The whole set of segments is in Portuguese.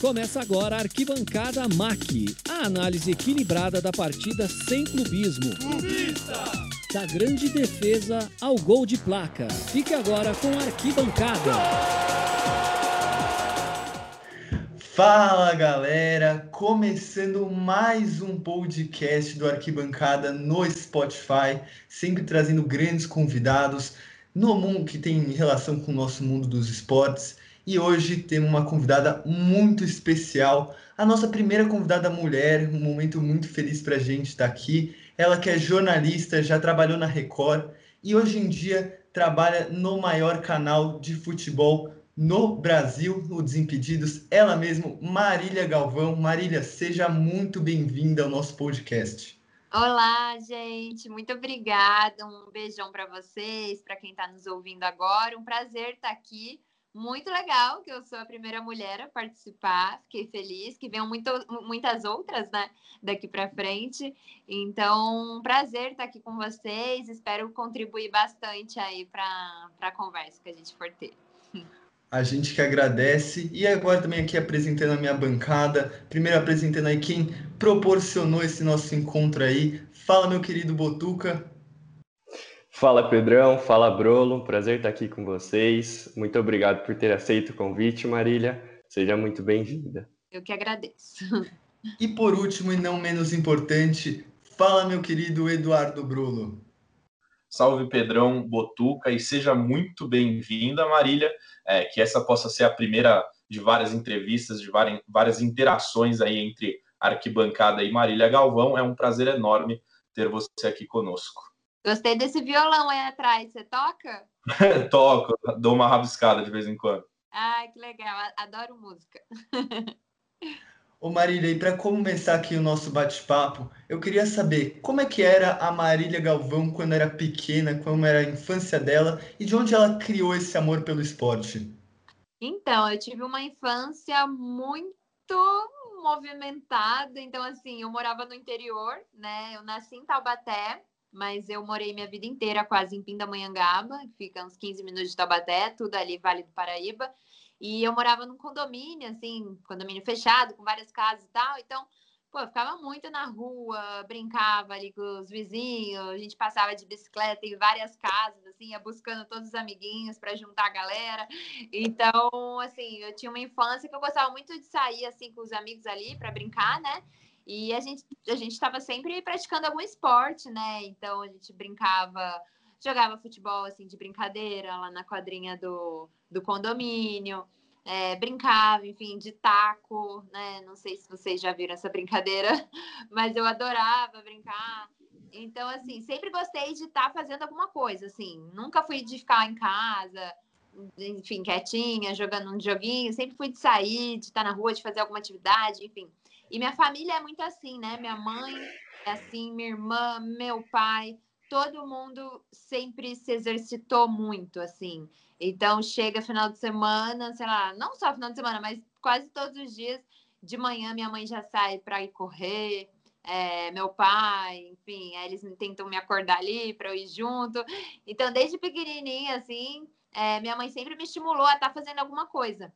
Começa agora a Arquibancada MAC, a análise equilibrada da partida sem clubismo. Da grande defesa ao gol de placa. Fique agora com a Arquibancada. Fala galera, começando mais um podcast do Arquibancada no Spotify, sempre trazendo grandes convidados no mundo que tem relação com o nosso mundo dos esportes. E hoje temos uma convidada muito especial, a nossa primeira convidada mulher, um momento muito feliz para a gente estar aqui. Ela que é jornalista, já trabalhou na Record e hoje em dia trabalha no maior canal de futebol no Brasil, o Desimpedidos, ela mesma, Marília Galvão. Marília, seja muito bem-vinda ao nosso podcast. Olá, gente, muito obrigada. Um beijão para vocês, para quem está nos ouvindo agora. Um prazer estar aqui muito legal que eu sou a primeira mulher a participar, fiquei feliz, que venham muito, muitas outras, né, daqui para frente. Então, um prazer estar aqui com vocês, espero contribuir bastante aí para a conversa que a gente for ter. A gente que agradece. E agora também aqui apresentando a minha bancada. Primeiro apresentando aí quem proporcionou esse nosso encontro aí. Fala, meu querido Botuca. Fala Pedrão, fala Brolo, prazer estar aqui com vocês. Muito obrigado por ter aceito o convite, Marília. Seja muito bem-vinda. Eu que agradeço. E por último, e não menos importante, fala meu querido Eduardo Brulo. Salve Pedrão, Botuca, e seja muito bem-vinda, Marília. É, que essa possa ser a primeira de várias entrevistas, de várias, várias interações aí entre Arquibancada e Marília Galvão. É um prazer enorme ter você aqui conosco. Gostei desse violão aí atrás. Você toca? Toco, dou uma rabiscada de vez em quando. Ai, que legal. Adoro música. Ô Marília, e para começar aqui o nosso bate-papo, eu queria saber como é que era a Marília Galvão quando era pequena, como era a infância dela e de onde ela criou esse amor pelo esporte. Então, eu tive uma infância muito movimentada. Então, assim, eu morava no interior, né? Eu nasci em Taubaté, mas eu morei minha vida inteira quase em Pindamonhangaba, que fica uns 15 minutos de Taubaté, tudo ali Vale do Paraíba. E eu morava num condomínio, assim, condomínio fechado, com várias casas e tal. Então, pô, eu ficava muito na rua, brincava ali com os vizinhos, a gente passava de bicicleta em várias casas, assim, ia buscando todos os amiguinhos para juntar a galera. Então, assim, eu tinha uma infância que eu gostava muito de sair, assim, com os amigos ali para brincar, né? E a gente a gente estava sempre praticando algum esporte, né? Então a gente brincava, jogava futebol assim de brincadeira lá na quadrinha do, do condomínio. É, brincava, enfim, de taco, né? Não sei se vocês já viram essa brincadeira, mas eu adorava brincar. Então, assim, sempre gostei de estar tá fazendo alguma coisa, assim. Nunca fui de ficar em casa, enfim, quietinha, jogando um joguinho. Sempre fui de sair, de estar tá na rua, de fazer alguma atividade, enfim. E minha família é muito assim, né? Minha mãe é assim, minha irmã, meu pai, todo mundo sempre se exercitou muito, assim. Então, chega final de semana, sei lá, não só final de semana, mas quase todos os dias, de manhã, minha mãe já sai para ir correr, é, meu pai, enfim, aí eles tentam me acordar ali para eu ir junto. Então, desde pequenininha, assim, é, minha mãe sempre me estimulou a estar tá fazendo alguma coisa.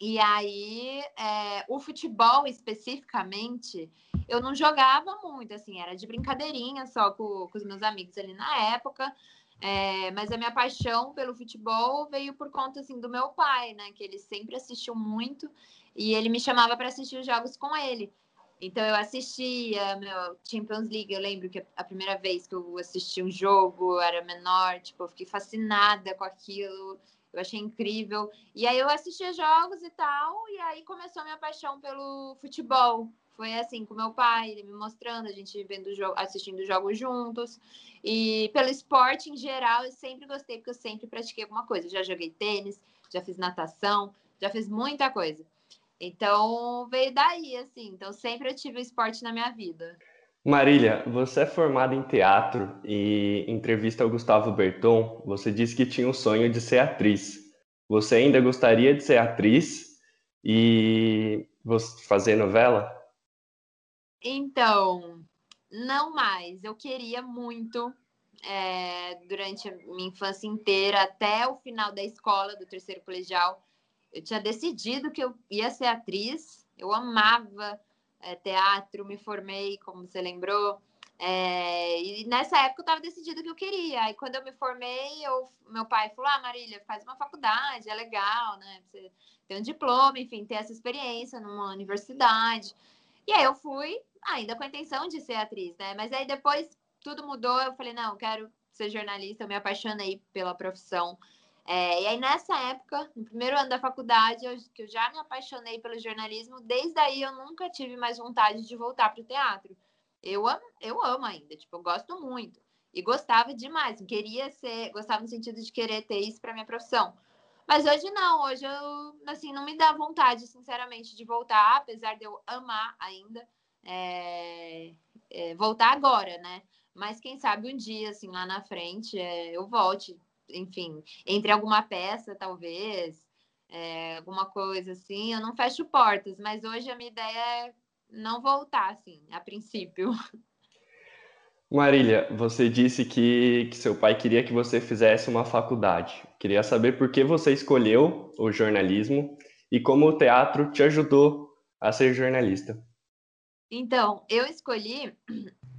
E aí, é, o futebol especificamente, eu não jogava muito, assim, era de brincadeirinha só com, com os meus amigos ali na época. É, mas a minha paixão pelo futebol veio por conta, assim, do meu pai, né? Que ele sempre assistiu muito e ele me chamava para assistir os jogos com ele. Então eu assistia meu Champions League, eu lembro que a primeira vez que eu assisti um jogo, eu era menor, tipo, eu fiquei fascinada com aquilo. Eu achei incrível. E aí eu assistia jogos e tal, e aí começou a minha paixão pelo futebol. Foi assim, com meu pai, ele me mostrando, a gente vendo assistindo jogos juntos. E pelo esporte em geral, eu sempre gostei, porque eu sempre pratiquei alguma coisa. Já joguei tênis, já fiz natação, já fiz muita coisa. Então, veio daí, assim. Então, sempre eu tive o esporte na minha vida. Marília, você é formada em teatro e em entrevista ao Gustavo Berton, você disse que tinha o sonho de ser atriz. Você ainda gostaria de ser atriz e fazer novela? Então, não mais. Eu queria muito, é, durante a minha infância inteira, até o final da escola, do terceiro colegial, eu tinha decidido que eu ia ser atriz, eu amava é, teatro, me formei, como você lembrou. É, e nessa época eu estava decidido que eu queria. Aí quando eu me formei, eu, meu pai falou: Ah, Marília, faz uma faculdade, é legal, né? Você tem um diploma, enfim, ter essa experiência numa universidade. E aí eu fui, ainda com a intenção de ser atriz, né? Mas aí depois tudo mudou, eu falei: Não, eu quero ser jornalista, eu me apaixonei pela profissão. É, e aí, nessa época, no primeiro ano da faculdade, eu, que eu já me apaixonei pelo jornalismo, desde aí eu nunca tive mais vontade de voltar para o teatro. Eu amo, eu amo ainda, tipo, eu gosto muito. E gostava demais, queria ser, gostava no sentido de querer ter isso para minha profissão. Mas hoje não, hoje eu, assim, não me dá vontade, sinceramente, de voltar, apesar de eu amar ainda, é, é, voltar agora, né? Mas quem sabe um dia, assim, lá na frente, é, eu volte enfim, entre alguma peça, talvez, é, alguma coisa assim, eu não fecho portas, mas hoje a minha ideia é não voltar, assim, a princípio. Marília, você disse que, que seu pai queria que você fizesse uma faculdade. Queria saber por que você escolheu o jornalismo e como o teatro te ajudou a ser jornalista. Então, eu escolhi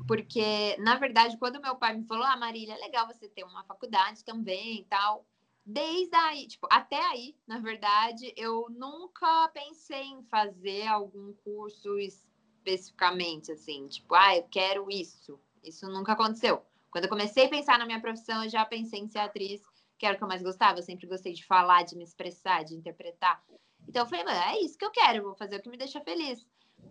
porque, na verdade, quando meu pai me falou, ah, Marília, é legal você ter uma faculdade também e tal. Desde aí, tipo, até aí, na verdade, eu nunca pensei em fazer algum curso especificamente, assim, tipo, ah, eu quero isso. Isso nunca aconteceu. Quando eu comecei a pensar na minha profissão, eu já pensei em ser atriz, que era o que eu mais gostava. Eu sempre gostei de falar, de me expressar, de interpretar. Então eu falei, é isso que eu quero, eu vou fazer o que me deixa feliz.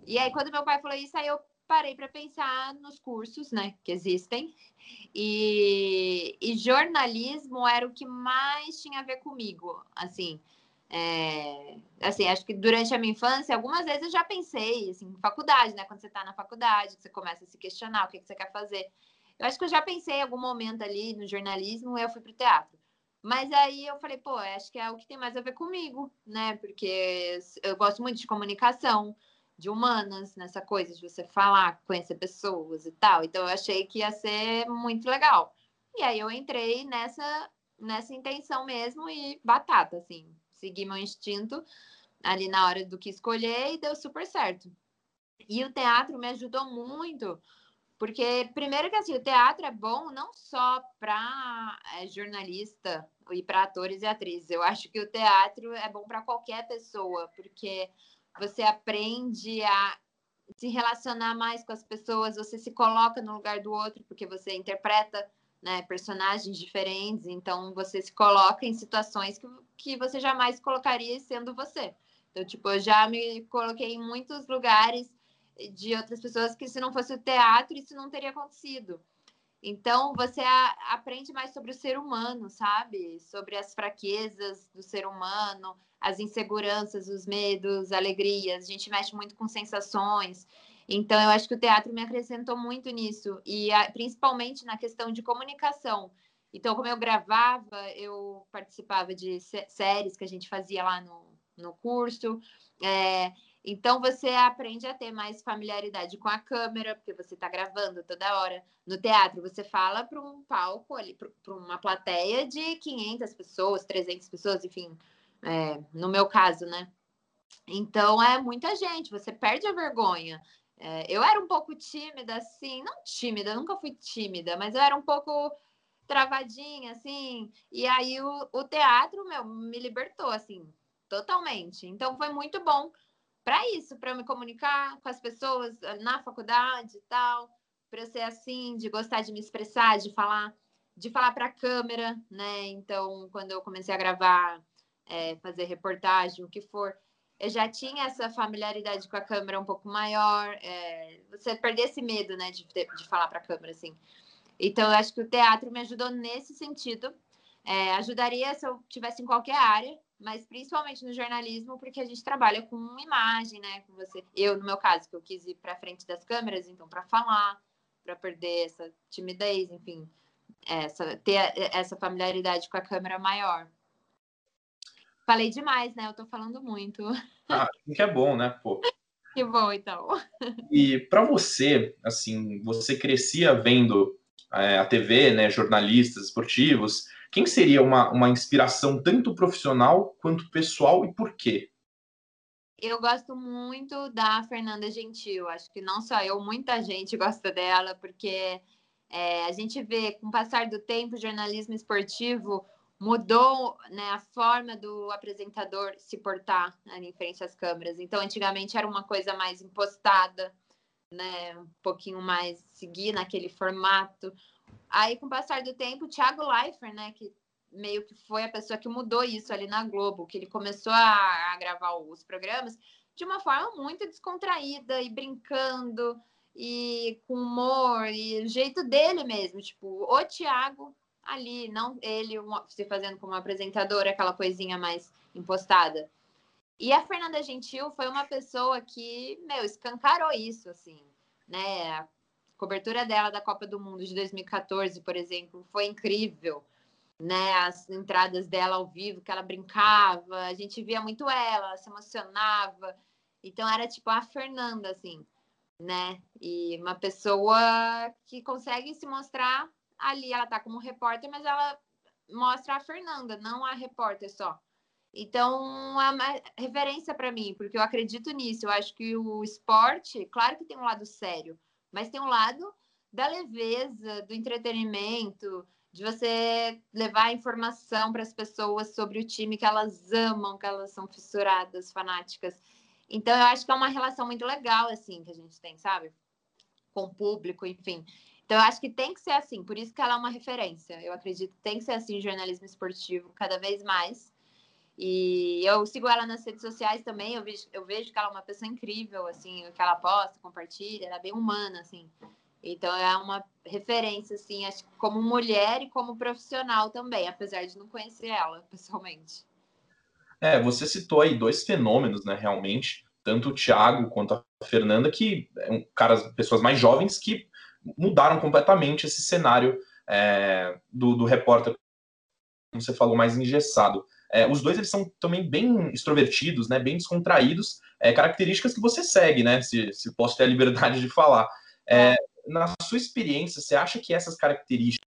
E aí, quando meu pai falou isso, aí eu parei para pensar nos cursos, né, que existem. E, e, jornalismo era o que mais tinha a ver comigo, assim. É, assim, acho que durante a minha infância, algumas vezes eu já pensei, assim, faculdade, né? Quando você está na faculdade, você começa a se questionar o que, que você quer fazer. Eu acho que eu já pensei em algum momento ali no jornalismo eu fui para o teatro. Mas aí eu falei, pô, acho que é o que tem mais a ver comigo, né? Porque eu gosto muito de comunicação, de humanas, nessa coisa de você falar, conhecer pessoas e tal. Então eu achei que ia ser muito legal. E aí eu entrei nessa nessa intenção mesmo e batata, assim, segui meu instinto ali na hora do que escolher e deu super certo. E o teatro me ajudou muito, porque primeiro que assim, o teatro é bom não só para é, jornalista e para atores e atrizes. Eu acho que o teatro é bom para qualquer pessoa, porque você aprende a se relacionar mais com as pessoas, você se coloca no lugar do outro, porque você interpreta né, personagens diferentes, então você se coloca em situações que, que você jamais colocaria sendo você. Então, tipo, eu já me coloquei em muitos lugares de outras pessoas que se não fosse o teatro, isso não teria acontecido. Então, você a, aprende mais sobre o ser humano, sabe? Sobre as fraquezas do ser humano, as inseguranças, os medos, alegrias. A gente mexe muito com sensações. Então, eu acho que o teatro me acrescentou muito nisso, e a, principalmente na questão de comunicação. Então, como eu gravava, eu participava de séries que a gente fazia lá no, no curso. É, então você aprende a ter mais familiaridade com a câmera, porque você está gravando toda hora. No teatro, você fala para um palco ali, para uma plateia de 500 pessoas, 300 pessoas, enfim, é, no meu caso, né? Então é muita gente, você perde a vergonha. É, eu era um pouco tímida, assim, não tímida, nunca fui tímida, mas eu era um pouco travadinha, assim. E aí o, o teatro, meu, me libertou, assim, totalmente. Então foi muito bom para isso, para eu me comunicar com as pessoas eh, na faculdade e tal, para eu ser assim, de gostar de me expressar, de falar, de falar para a câmera, né? Então, quando eu comecei a gravar, é, fazer reportagem, o que for, eu já tinha essa familiaridade com a câmera um pouco maior. É, você perder esse medo, né, de, de falar para a câmera, assim. Então, eu acho que o teatro me ajudou nesse sentido. É, ajudaria se eu tivesse em qualquer área, mas principalmente no jornalismo, porque a gente trabalha com imagem, né? Com você. Eu, no meu caso, que eu quis ir para frente das câmeras, então, para falar, para perder essa timidez, enfim, essa, ter essa familiaridade com a câmera maior. Falei demais, né? Eu tô falando muito. Ah, que é bom, né? Pô. Que bom, então. E para você, assim, você crescia vendo é, a TV, né, jornalistas esportivos, Quem seria uma, uma inspiração tanto profissional quanto pessoal e por quê? Eu gosto muito da Fernanda Gentil. Acho que não só eu, muita gente gosta dela, porque é, a gente vê, com o passar do tempo, o jornalismo esportivo mudou né, a forma do apresentador se portar né, em frente às câmeras. Então, antigamente era uma coisa mais impostada, né, um pouquinho mais seguir naquele formato. Aí, com o passar do tempo, o Thiago Leifert, né, que meio que foi a pessoa que mudou isso ali na Globo, que ele começou a, a gravar os programas de uma forma muito descontraída e brincando e com humor e o jeito dele mesmo, tipo, o Thiago ali, não ele se fazendo como apresentador, aquela coisinha mais impostada. E a Fernanda Gentil foi uma pessoa que, meu, escancarou isso, assim, né? Cobertura dela da Copa do Mundo de 2014, por exemplo, foi incrível né? As entradas dela ao vivo, que ela brincava, a gente via muito ela, ela se emocionava. Então era tipo a Fernanda, assim, né? E uma pessoa que consegue se mostrar ali, ela tá como repórter, mas ela mostra a Fernanda, não a repórter só. Então, é uma referência para mim, porque eu acredito nisso. Eu acho que o esporte, claro que tem um lado sério, mas tem um lado da leveza, do entretenimento, de você levar informação para as pessoas sobre o time que elas amam, que elas são fissuradas, fanáticas. Então, eu acho que é uma relação muito legal, assim, que a gente tem, sabe? Com o público, enfim. Então, eu acho que tem que ser assim, por isso que ela é uma referência. Eu acredito que tem que ser assim, jornalismo esportivo, cada vez mais. E eu sigo ela nas redes sociais também, eu vejo, eu vejo que ela é uma pessoa incrível, assim, o que ela posta, compartilha, ela é bem humana, assim. Então é uma referência, assim, acho como mulher e como profissional também, apesar de não conhecer ela pessoalmente. É, você citou aí dois fenômenos, né, realmente, tanto o Thiago quanto a Fernanda, que é um caras, pessoas mais jovens que mudaram completamente esse cenário é, do, do repórter, como você falou, mais engessado. É, os dois eles são também bem extrovertidos, né, bem descontraídos, é, características que você segue, né, se, se posso ter a liberdade de falar. É, na sua experiência, você acha que essas características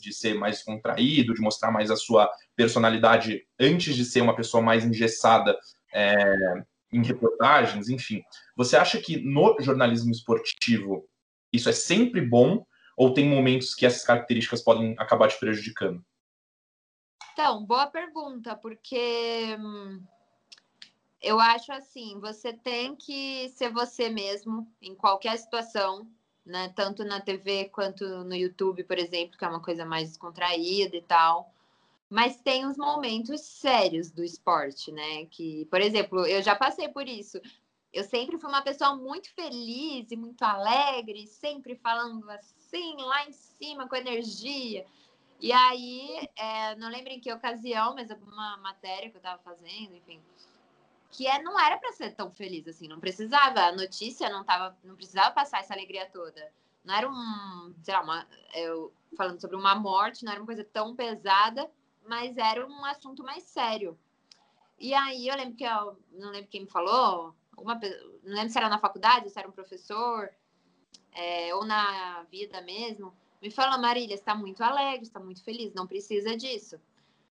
de ser mais contraído, de mostrar mais a sua personalidade antes de ser uma pessoa mais engessada é, em reportagens, enfim, você acha que no jornalismo esportivo isso é sempre bom ou tem momentos que essas características podem acabar te prejudicando? Então, boa pergunta, porque hum, eu acho assim, você tem que ser você mesmo em qualquer situação, né? Tanto na TV quanto no YouTube, por exemplo, que é uma coisa mais descontraída e tal. Mas tem os momentos sérios do esporte, né? Que, por exemplo, eu já passei por isso. Eu sempre fui uma pessoa muito feliz e muito alegre, sempre falando assim, lá em cima, com energia. E aí, é, não lembro em que ocasião, mas alguma matéria que eu estava fazendo, enfim, que é, não era para ser tão feliz assim, não precisava, a notícia não tava, não precisava passar essa alegria toda. Não era um, sei lá, uma, eu falando sobre uma morte, não era uma coisa tão pesada, mas era um assunto mais sério. E aí eu lembro que eu não lembro quem me falou, não lembro se era na faculdade, se era um professor, é, ou na vida mesmo, me falou, Marília, está muito alegre, está muito feliz, não precisa disso.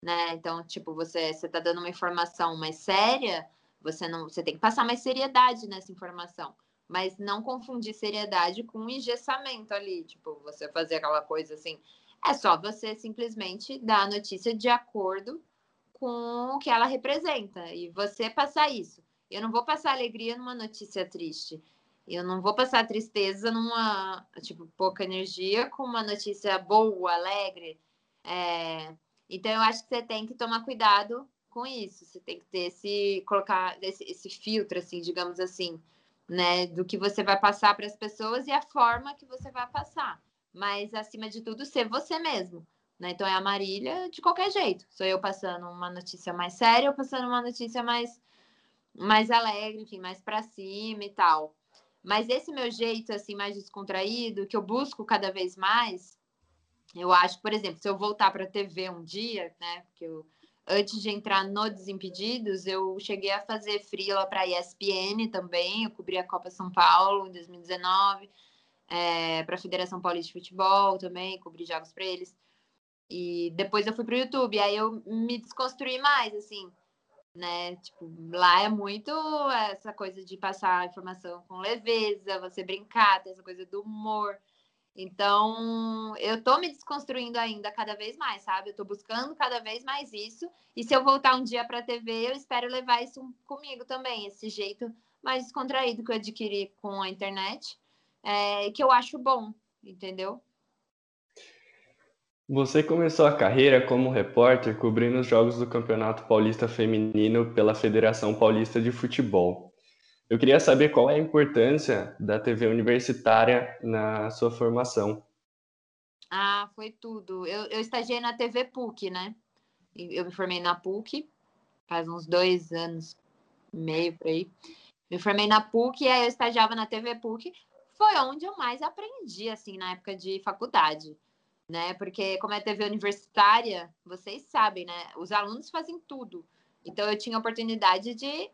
Né? Então, tipo, você está dando uma informação mais séria, você não, você tem que passar mais seriedade nessa informação, mas não confundir seriedade com engessamento ali, tipo, você fazer aquela coisa assim. É só você simplesmente dar a notícia de acordo com o que ela representa e você passar isso. Eu não vou passar alegria numa notícia triste. Eu não vou passar tristeza numa, tipo, pouca energia com uma notícia boa, alegre. É... Então, eu acho que você tem que tomar cuidado com isso. Você tem que ter esse colocar esse, esse filtro, assim, digamos assim, né, do que você vai passar para as pessoas e a forma que você vai passar. Mas acima de tudo, ser você mesmo. Né? Então é a Marília de qualquer jeito. Sou eu passando uma notícia mais séria ou passando uma notícia mais mais alegre, enfim, mais para cima e tal. Mas esse meu jeito assim mais descontraído, que eu busco cada vez mais, eu acho, por exemplo, se eu voltar para a TV um dia, né, porque eu antes de entrar no Desimpedidos, eu cheguei a fazer freela para a ESPN também, eu cobri a Copa São Paulo em 2019, é, para a Federação Paulista de Futebol também, cobri jogos para eles. E depois eu fui pro YouTube, aí eu me desconstruí mais, assim, né? Tipo, lá é muito essa coisa de passar a informação com leveza, você brincar, ter essa coisa do humor. Então, eu tô me desconstruindo ainda cada vez mais, sabe? Eu tô buscando cada vez mais isso. E se eu voltar um dia pra TV, eu espero levar isso comigo também, esse jeito mais descontraído que eu adquiri com a internet, é, que eu acho bom, entendeu? Você começou a carreira como repórter cobrindo os jogos do Campeonato Paulista Feminino pela Federação Paulista de Futebol. Eu queria saber qual é a importância da TV universitária na sua formação. Ah, foi tudo. Eu, eu estagiei na TV PUC, né? Eu me formei na PUC faz uns dois anos e meio por aí. Me formei na PUC e aí eu estagiava na TV PUC. Foi onde eu mais aprendi, assim, na época de faculdade né? Porque como é TV universitária, vocês sabem, né? Os alunos fazem tudo. Então eu tinha a oportunidade de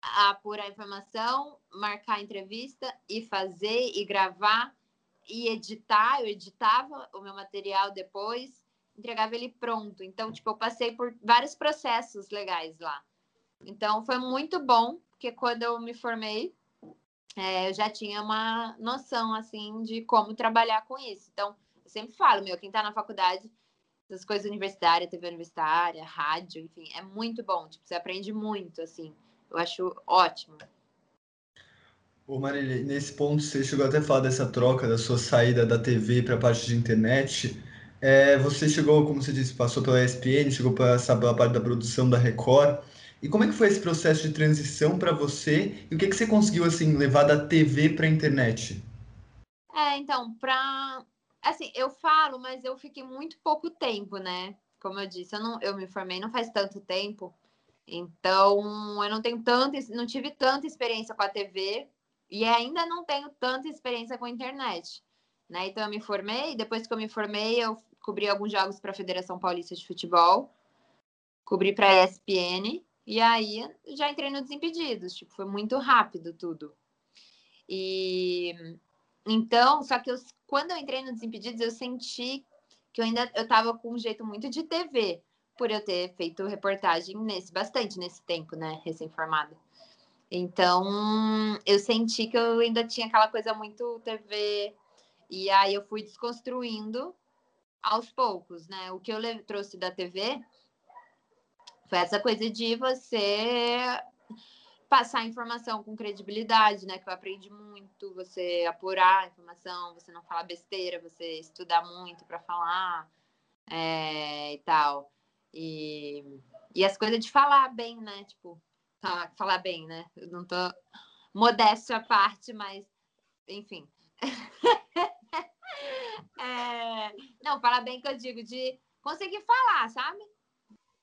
apurar informação, marcar entrevista e fazer e gravar e editar. Eu editava o meu material depois, entregava ele pronto. Então, tipo, eu passei por vários processos legais lá. Então, foi muito bom, porque quando eu me formei, é, eu já tinha uma noção, assim, de como trabalhar com isso. Então, eu sempre falo, meu, quem tá na faculdade, essas coisas universitárias, TV universitária, rádio, enfim, é muito bom. Tipo, você aprende muito, assim. Eu acho ótimo. Ô Marília, nesse ponto você chegou até a falar dessa troca, da sua saída da TV para a parte de internet. É, você chegou, como você disse, passou pela ESPN, chegou para pela parte da produção da Record. E como é que foi esse processo de transição para você? E o que, que você conseguiu assim levar da TV para a internet? É, então, para Assim, eu falo, mas eu fiquei muito pouco tempo, né? Como eu disse, eu, não, eu me formei não faz tanto tempo. Então, eu não tenho tanta, não tive tanta experiência com a TV e ainda não tenho tanta experiência com a internet. Né? Então, eu me formei, depois que eu me formei, eu cobri alguns jogos para a Federação Paulista de Futebol, cobri para a ESPN, e aí já entrei no Desimpedidos. Tipo, foi muito rápido tudo. E então, só que eu, quando eu entrei no Desimpedidos, eu senti que eu ainda eu tava com um jeito muito de TV, por eu ter feito reportagem nesse bastante nesse tempo, né, recém-formada. Então, eu senti que eu ainda tinha aquela coisa muito TV, e aí eu fui desconstruindo aos poucos, né? O que eu trouxe da TV foi essa coisa de você passar informação com credibilidade, né? Que eu aprendi muito, você apurar a informação, você não falar besteira, você estudar muito para falar é, e tal. E, e as coisas de falar bem, né? Tipo, falar, bem, né? Eu não tô modéstia à parte, mas enfim. é, não, falar bem que eu digo de conseguir falar, sabe?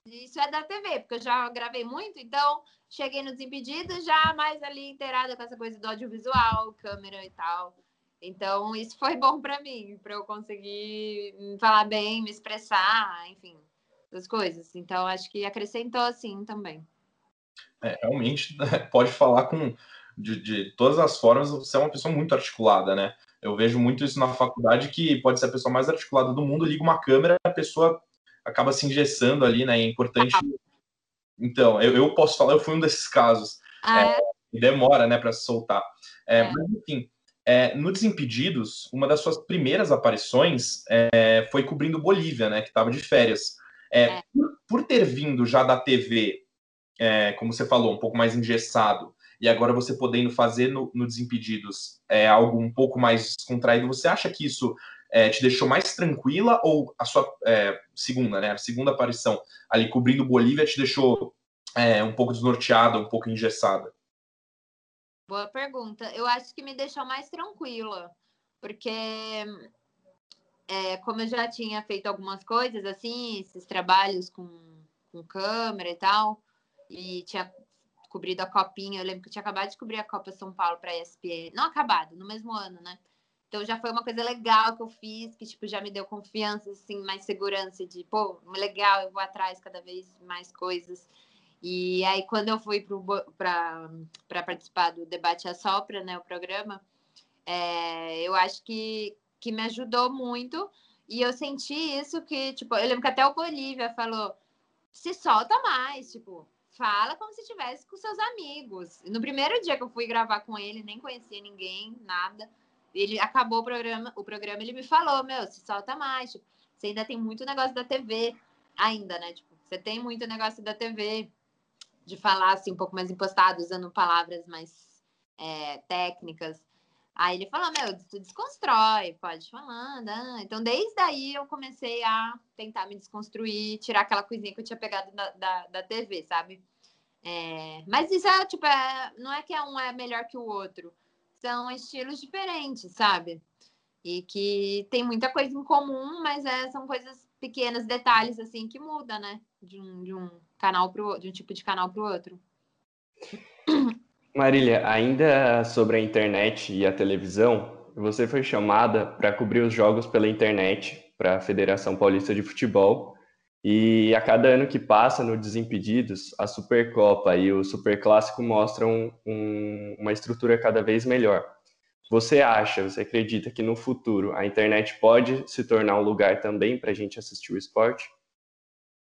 Isso é da TV, porque eu já gravei muito, então cheguei no Desimpedidos já mais ali inteirada com essa coisa do audiovisual, câmera e tal. Então, isso foi bom para mim, para eu conseguir falar bem, me expressar, enfim, as coisas. Então, acho que acrescentou assim também. É, realmente, pode falar com de, de, todas as formas, você é uma pessoa muito articulada, né? Eu vejo muito isso na faculdade, que pode ser a pessoa mais articulada do mundo, liga uma câmera, a pessoa acaba se engessando ali, né? É importante. Então, eu, eu posso falar, eu fui um desses casos. Ah, é? É, demora, né, para se soltar. É, é. Mas, enfim, é, no Desimpedidos, uma das suas primeiras aparições é, foi cobrindo Bolívia, né, que estava de férias. Por, por, ter vindo já da TV, como você falou, um pouco mais engessado, e agora você podendo fazer no, no Desimpedidos é, algo um pouco mais descontraído, você acha que isso é, te deixou mais tranquila ou a sua é, segunda, né, a segunda aparição ali cobrindo Bolívia te deixou é, um pouco desnorteada, um pouco engessada? Boa pergunta. Eu acho que me deixou mais tranquila, porque é, como eu já tinha feito algumas coisas assim, esses trabalhos com, com câmera e tal, e tinha cobrido a copinha, eu lembro que eu tinha acabado de cobrir a Copa São Paulo para a ESPN, não acabado, no mesmo ano, né? Então já foi uma coisa legal que eu fiz, que tipo já me deu confiança, assim, mais segurança de, pô, legal, eu vou atrás cada vez mais coisas. E aí quando eu fui para participar do debate a sopra, né, o programa, é, eu acho que que me ajudou muito E eu senti isso que, tipo, eu lembro que até o Bolívia falou: se solta mais, tipo, fala como se estivesse com seus amigos. No primeiro dia que eu fui gravar com ele, nem conhecia ninguém, nada. Ele acabou o programa, o programa ele me falou: meu, se solta mais, tipo, você ainda tem muito negócio da TV, ainda, né? Tipo, você tem muito negócio da TV, de falar assim, um pouco mais impostado, usando palavras mais é, técnicas. Aí ele falou, meu, tu desconstrói, pode falando. Ah. Então, desde aí eu comecei a tentar me desconstruir, tirar aquela coisinha que eu tinha pegado da, da, da TV, sabe? É, mas isso é, tipo, é, não é que um é melhor que o outro. São estilos diferentes, sabe? E que tem muita coisa em comum, mas é, são coisas pequenos detalhes, assim, que muda, né? De um, de um canal pro de um tipo de canal para o outro. Marília, ainda sobre a internet e a televisão, você foi chamada para cobrir os jogos pela internet para a Federação Paulista de Futebol. E a cada ano que passa no Desimpedidos, a Supercopa e o Superclássico mostram um, uma estrutura cada vez melhor. Você acha, você acredita que no futuro a internet pode se tornar um lugar também para a gente assistir o esporte?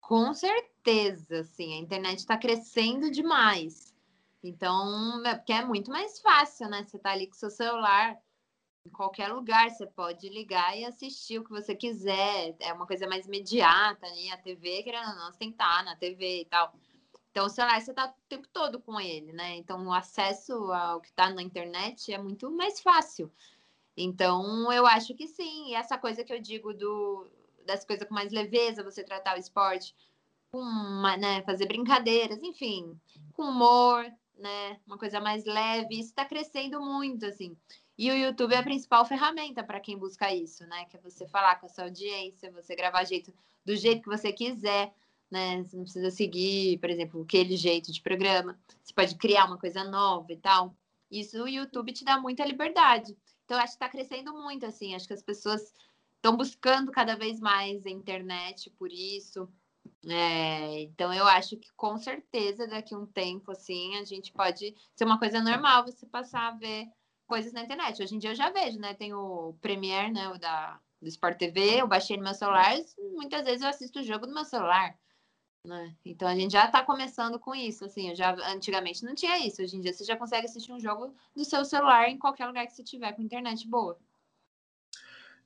Com certeza, sim. A internet está crescendo demais. Então, é porque é muito mais fácil, né? Você tá ali com seu celular, em qualquer lugar, você pode ligar e assistir o que você quiser. É uma coisa mais imediata, né? A TV, querendo ou não, você tem que estar na TV e tal. Então, o celular, você tá o tempo todo com ele, né? Então, o acesso ao que tá na internet é muito mais fácil. Então, eu acho que sim. E essa coisa que eu digo do, das coisas com mais leveza, você tratar o esporte com uma, né, fazer brincadeiras, enfim, com humor, né? Uma coisa mais leve. Isso está crescendo muito, assim. E o YouTube é a principal ferramenta para quem busca isso, né? Que é você falar com a sua audiência, você gravar jeito, do jeito que você quiser, né? Você não precisa seguir, por exemplo, aquele jeito de programa. Você pode criar uma coisa nova e tal. Isso o YouTube te dá muita liberdade. Então, acho que está crescendo muito, assim. Acho que as pessoas estão buscando cada vez mais a internet por isso. É, então eu acho que com certeza daqui a um tempo assim a gente pode ser uma coisa normal você passar a ver coisas na internet. Hoje em dia eu já vejo, né? Tem o Premiere, né? O da do Sport TV, eu baixei no meu celular, muitas vezes eu assisto o jogo do meu celular. Né? Então a gente já está começando com isso, assim, eu já antigamente não tinha isso. Hoje em dia você já consegue assistir um jogo do seu celular em qualquer lugar que você tiver com internet boa.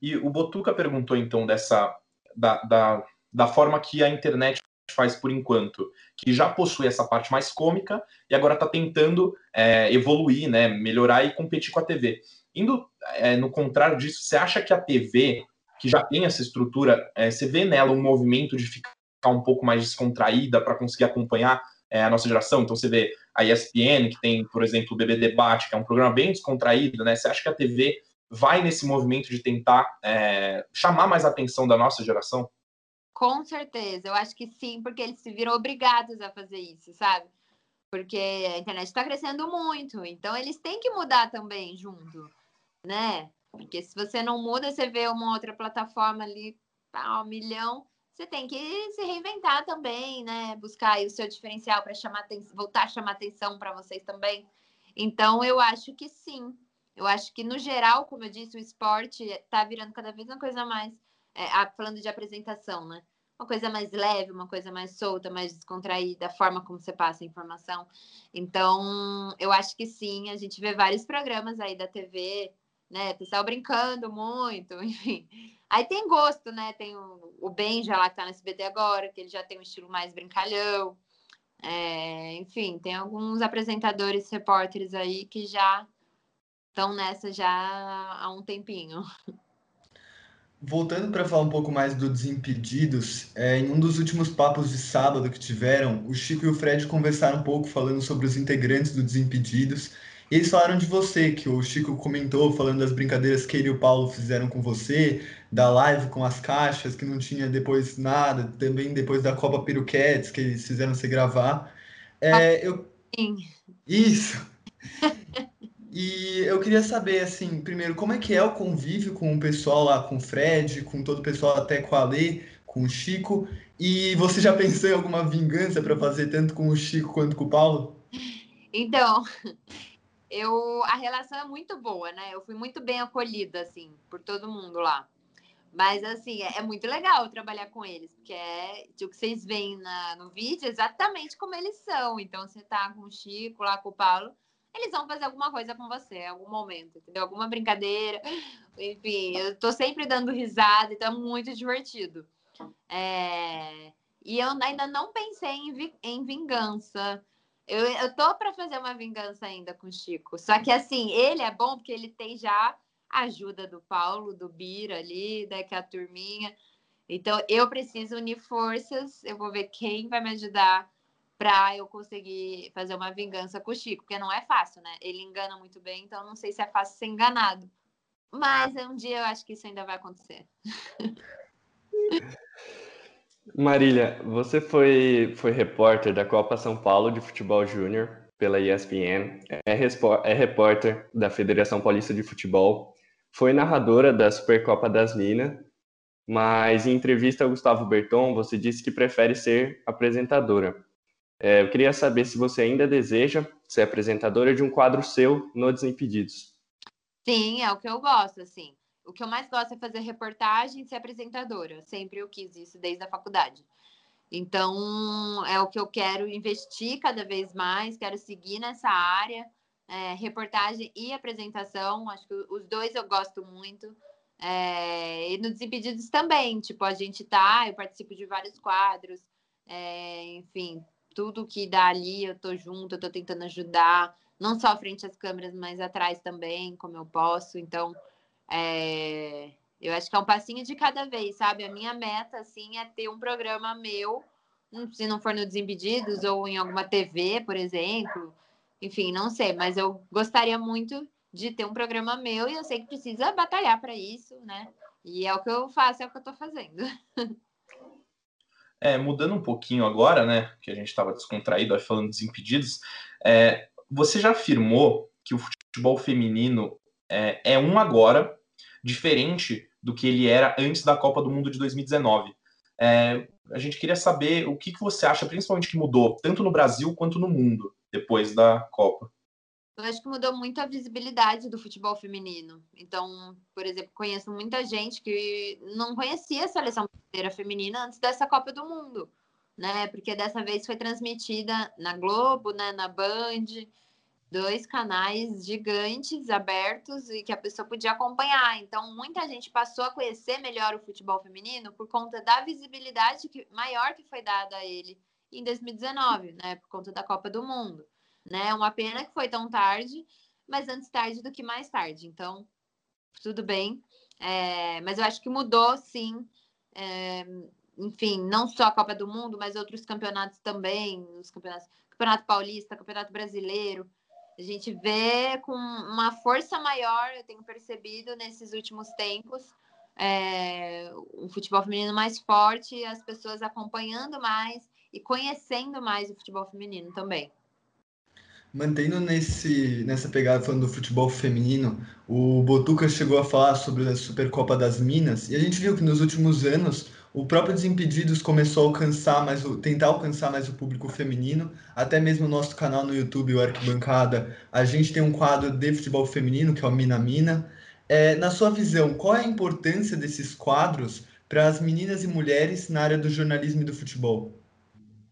E o Botuca perguntou então dessa da, da da forma que a internet faz por enquanto, que já possui essa parte mais cômica e agora está tentando é, evoluir, né, melhorar e competir com a TV. Indo é, no contrário disso, você acha que a TV, que já tem essa estrutura, é, você vê nela um movimento de ficar um pouco mais descontraída para conseguir acompanhar é, a nossa geração? Então você vê a ESPN, que tem, por exemplo, o BB Debate, que é um programa bem descontraído, né? Você acha que a TV vai nesse movimento de tentar é, chamar mais a atenção da nossa geração? Com certeza, eu acho que sim, porque eles se viram obrigados a fazer isso, sabe? Porque a internet está crescendo muito, então eles têm que mudar também junto, né? Porque se você não muda, você vê uma outra plataforma ali, pá, um milhão, você tem que se reinventar também, né? Buscar o seu diferencial para chamar voltar a chamar atenção para vocês também. Então, eu acho que sim. Eu acho que, no geral, como eu disse, o esporte está virando cada vez uma coisa mais é, falando de apresentação, né? Uma coisa mais leve, uma coisa mais solta, mais descontraída, a forma como você passa a informação. Então, eu acho que sim, a gente vê vários programas aí da TV, né? Pessoal brincando muito, enfim. Aí tem gosto, né? Tem o, o Benja lá que tá no SBT agora, que ele já tem um estilo mais brincalhão. É, enfim, tem alguns apresentadores, repórteres aí que já estão nessa já há um tempinho. Voltando para falar um pouco mais do Desimpedidos, é, em um dos últimos papos de sábado que tiveram, o Chico e o Fred conversaram um pouco falando sobre os integrantes do Desimpedidos. E eles falaram de você, que o Chico comentou, falando das brincadeiras que ele e o Paulo fizeram com você, da live com as caixas, que não tinha depois nada, também depois da Copa Peruquetes, que eles fizeram você gravar. É, eu... Sim. Isso! E eu queria saber, assim, primeiro, como é que é o convívio com o pessoal lá, com o Fred, com todo o pessoal, até com a Lê, com o Chico. E você já pensou em alguma vingança para fazer tanto com o Chico quanto com o Paulo? Então, eu a relação é muito boa, né? Eu fui muito bem acolhida, assim, por todo mundo lá. Mas, assim, é, é, muito legal trabalhar com eles, porque é o que vocês veem na, no vídeo exatamente como eles são. Então, você tá com o Chico, lá com o Paulo, eles vão fazer alguma coisa com você em algum momento, entendeu? Alguma brincadeira. Enfim, eu tô sempre dando risada, então é muito divertido. É... E eu ainda não pensei em, vi... em vingança. Eu, eu tô para fazer uma vingança ainda com o Chico. Só que, assim, ele é bom porque ele tem já ajuda do Paulo, do Bira ali, daqui a turminha. Então, eu preciso unir forças, eu vou ver quem vai me ajudar para eu conseguir fazer uma vingança com o Chico, porque não é fácil, né? Ele engana muito bem, então não sei se é fácil ser enganado. Mas um dia eu acho que isso ainda vai acontecer. Marília, você foi, foi repórter da Copa São Paulo de Futebol Júnior pela ESPN, é, é repórter da Federação Paulista de Futebol foi narradora da Supercopa das Minas, mas em entrevista ao Gustavo Berton, você disse que prefere ser apresentadora. É, eu queria saber se você ainda deseja ser apresentadora de um quadro seu no Desimpedidos. Sim, é o que eu gosto, assim. O que eu mais gosto é fazer reportagem e ser apresentadora. Sempre eu quis isso desde a faculdade. Então, é o que eu quero investir cada vez mais, quero seguir nessa área é, reportagem e apresentação. Acho que os dois eu gosto muito. É, e no Desimpedidos também, tipo, a gente tá, eu participo de vários quadros, é, enfim, tudo que dá ali, eu tô junto, eu tô tentando ajudar, não só frente às câmeras, mas atrás também, como eu posso. Então, é, eu acho que é um passinho de cada vez, sabe? A minha meta, assim, é ter um programa meu, se não for no Desimpedidos ou em alguma TV, por exemplo, enfim, não sei, mas eu gostaria muito de ter um programa meu e eu sei que precisa batalhar para isso, né? E é o que eu faço, é o que eu estou fazendo. É, mudando um pouquinho agora, né? Que a gente estava descontraído falando dos impedidos. É, você já afirmou que o futebol feminino é, é um agora, diferente do que ele era antes da Copa do Mundo de 2019. É, a gente queria saber o que, que você acha, principalmente, que mudou, tanto no Brasil quanto no mundo depois da Copa? Eu acho que mudou muito a visibilidade do futebol feminino. Então, por exemplo, conheço muita gente que não conhecia a seleção brasileira feminina antes dessa Copa do Mundo, né? Porque dessa vez foi transmitida na Globo, né, na Band, dois canais gigantes abertos e que a pessoa podia acompanhar. Então, muita gente passou a conhecer melhor o futebol feminino por conta da visibilidade maior que foi dada a ele em 2019, né, por conta da Copa do Mundo, né? Uma pena que foi tão tarde, mas antes tarde do que mais tarde. Então, tudo bem. É, mas eu acho que mudou, sim. É, enfim, não só a Copa do Mundo, mas outros campeonatos também, os campeonatos, Campeonato Paulista, Campeonato Brasileiro. A gente vê com uma força maior, eu tenho percebido nesses últimos tempos, é, um futebol feminino mais forte, as pessoas acompanhando mais e conhecendo mais o futebol feminino também. Mantendo nesse, nessa pegada falando do futebol feminino, o Botuca chegou a falar sobre a Supercopa das Minas e a gente viu que nos últimos anos o próprio Desimpedidos começou a alcançar mais o, tentar alcançar mais o público feminino, até mesmo o nosso canal no YouTube, o Arquibancada, a gente tem um quadro de futebol feminino, que é o Mina Mina. É, na sua visão, qual é a importância desses quadros para as meninas e mulheres na área do jornalismo e do futebol?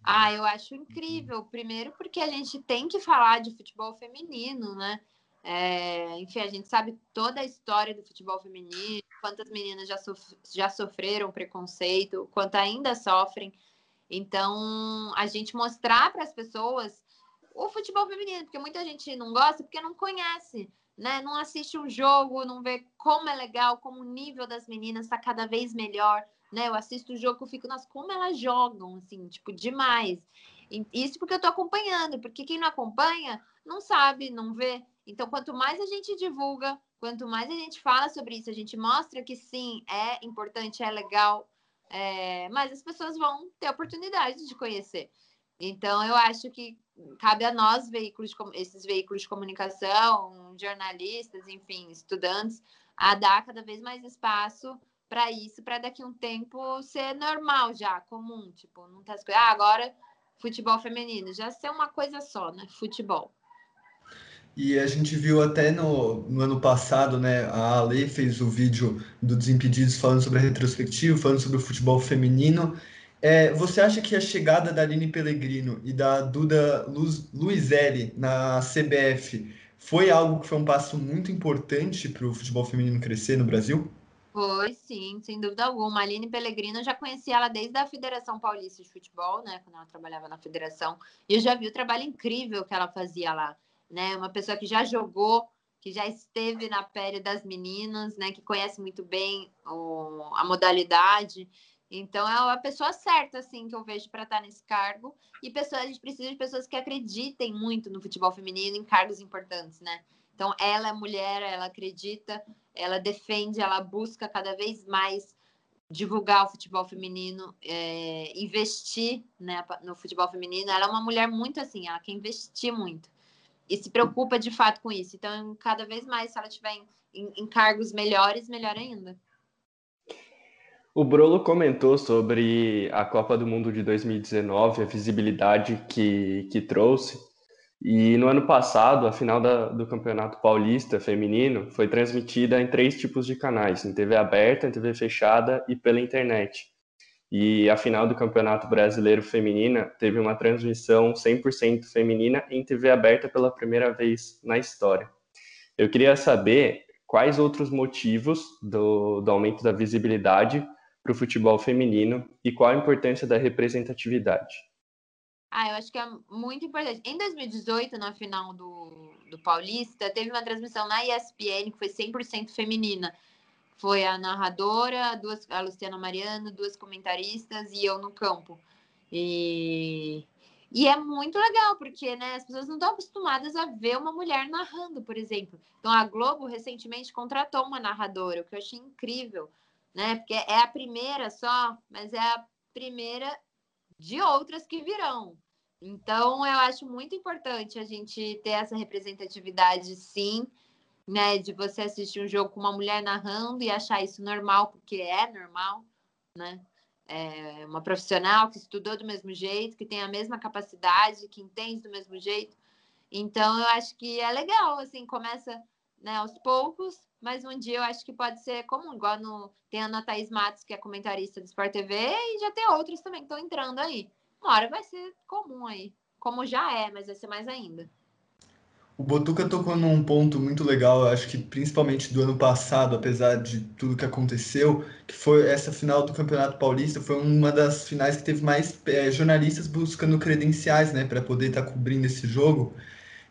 Ah, eu acho incrível. Primeiro, porque a gente tem que falar de futebol feminino, né? É, enfim, a gente sabe toda a história do futebol feminino, quantas meninas já, sof já sofreram preconceito, quanto ainda sofrem. Então, a gente mostrar para as pessoas o futebol feminino, porque muita gente não gosta porque não conhece, né? Não assiste um jogo, não vê como é legal, como o nível das meninas está cada vez melhor né? Eu assisto o jogo, eu fico, nossa, como elas jogam, assim, tipo, demais. Isso porque eu tô acompanhando, porque quem não acompanha não sabe, não vê. Então, quanto mais a gente divulga, quanto mais a gente fala sobre isso, a gente mostra que sim, é importante, é legal, é... mas as pessoas vão ter a oportunidade de conhecer. Então, eu acho que cabe a nós, veículos, esses veículos de comunicação, jornalistas, enfim, estudantes, a dar cada vez mais espaço para isso, para daqui um tempo ser normal já, comum, tipo, não tá ah, agora futebol feminino, já ser uma coisa só, né? Futebol. E a gente viu até no, no ano passado, né? A Ale fez o vídeo do Desimpedidos falando sobre a retrospectiva, falando sobre o futebol feminino. É, você acha que a chegada da Aline Pellegrino e da Duda Luizelli na CBF foi algo que foi um passo muito importante para o futebol feminino crescer no Brasil? Foi, sim, sem dúvida alguma. A Aline Pellegrino, eu já conhecia ela desde a Federação Paulista de Futebol, né? Quando ela trabalhava na federação. E eu já vi o trabalho incrível que ela fazia lá né? Uma pessoa que já jogou, que já esteve na pele das meninas, né? Que conhece muito bem o, a modalidade. Então é a pessoa certa, assim, que eu vejo para estar nesse cargo. E pessoas, a gente precisa de pessoas que acreditem muito no futebol feminino em cargos importantes, né? Então ela é mulher, ela acredita, ela defende, ela busca cada vez mais divulgar o futebol feminino, é, investir né, no futebol feminino. Ela é uma mulher muito assim, ela quer investir muito e se preocupa de fato com isso. Então, cada vez mais, se ela tiver em, em, em cargos melhores, melhor ainda. O Brolo comentou sobre a Copa do Mundo de 2019, a visibilidade que, que trouxe. E no ano passado, a final da, do Campeonato Paulista Feminino foi transmitida em três tipos de canais: em TV aberta, em TV fechada e pela internet. E a final do Campeonato Brasileiro Feminina teve uma transmissão 100% feminina em TV aberta pela primeira vez na história. Eu queria saber quais outros motivos do, do aumento da visibilidade para o futebol feminino e qual a importância da representatividade. Ah, eu acho que é muito importante. Em 2018, na final do, do Paulista, teve uma transmissão na ESPN que foi 100% feminina. Foi a narradora, duas, a Luciana Mariano, duas comentaristas e eu no campo. E, e é muito legal, porque né, as pessoas não estão acostumadas a ver uma mulher narrando, por exemplo. Então, a Globo recentemente contratou uma narradora, o que eu achei incrível, né? Porque é a primeira só, mas é a primeira de outras que virão. Então, eu acho muito importante a gente ter essa representatividade, sim, né? De você assistir um jogo com uma mulher narrando e achar isso normal, porque é normal, né? É uma profissional que estudou do mesmo jeito, que tem a mesma capacidade, que entende do mesmo jeito. Então, eu acho que é legal, assim, começa né, aos poucos, mas um dia eu acho que pode ser comum, igual no, tem a Ana Thaís Matos, que é comentarista do Sport TV, e já tem outros também que estão entrando aí. Uma hora vai ser comum aí, como já é, mas vai ser mais ainda. O Botuca tocou num ponto muito legal, acho que principalmente do ano passado, apesar de tudo que aconteceu, que foi essa final do Campeonato Paulista, foi uma das finais que teve mais é, jornalistas buscando credenciais, né, para poder estar tá cobrindo esse jogo.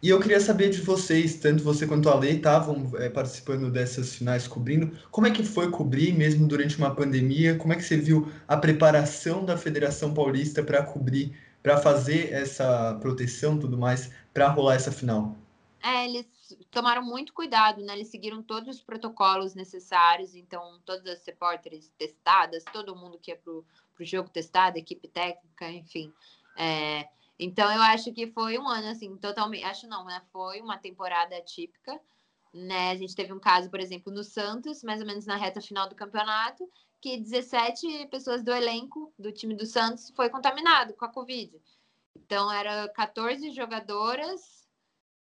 E eu queria saber de vocês, tanto você quanto a Lei estavam é, participando dessas finais cobrindo, como é que foi cobrir, mesmo durante uma pandemia? Como é que você viu a preparação da Federação Paulista para cobrir, para fazer essa proteção tudo mais, para rolar essa final? É, eles tomaram muito cuidado, né? Eles seguiram todos os protocolos necessários, então todas as repórteres testadas, todo mundo que ia pro, pro jogo testado, equipe técnica, enfim. É, então eu acho que foi um ano assim, totalmente, acho não, né? Foi uma temporada típica, né? A gente teve um caso, por exemplo, no Santos, mais ou menos na reta final do campeonato, que 17 pessoas do elenco do time do Santos foi contaminado com a Covid. Então, era 14 jogadoras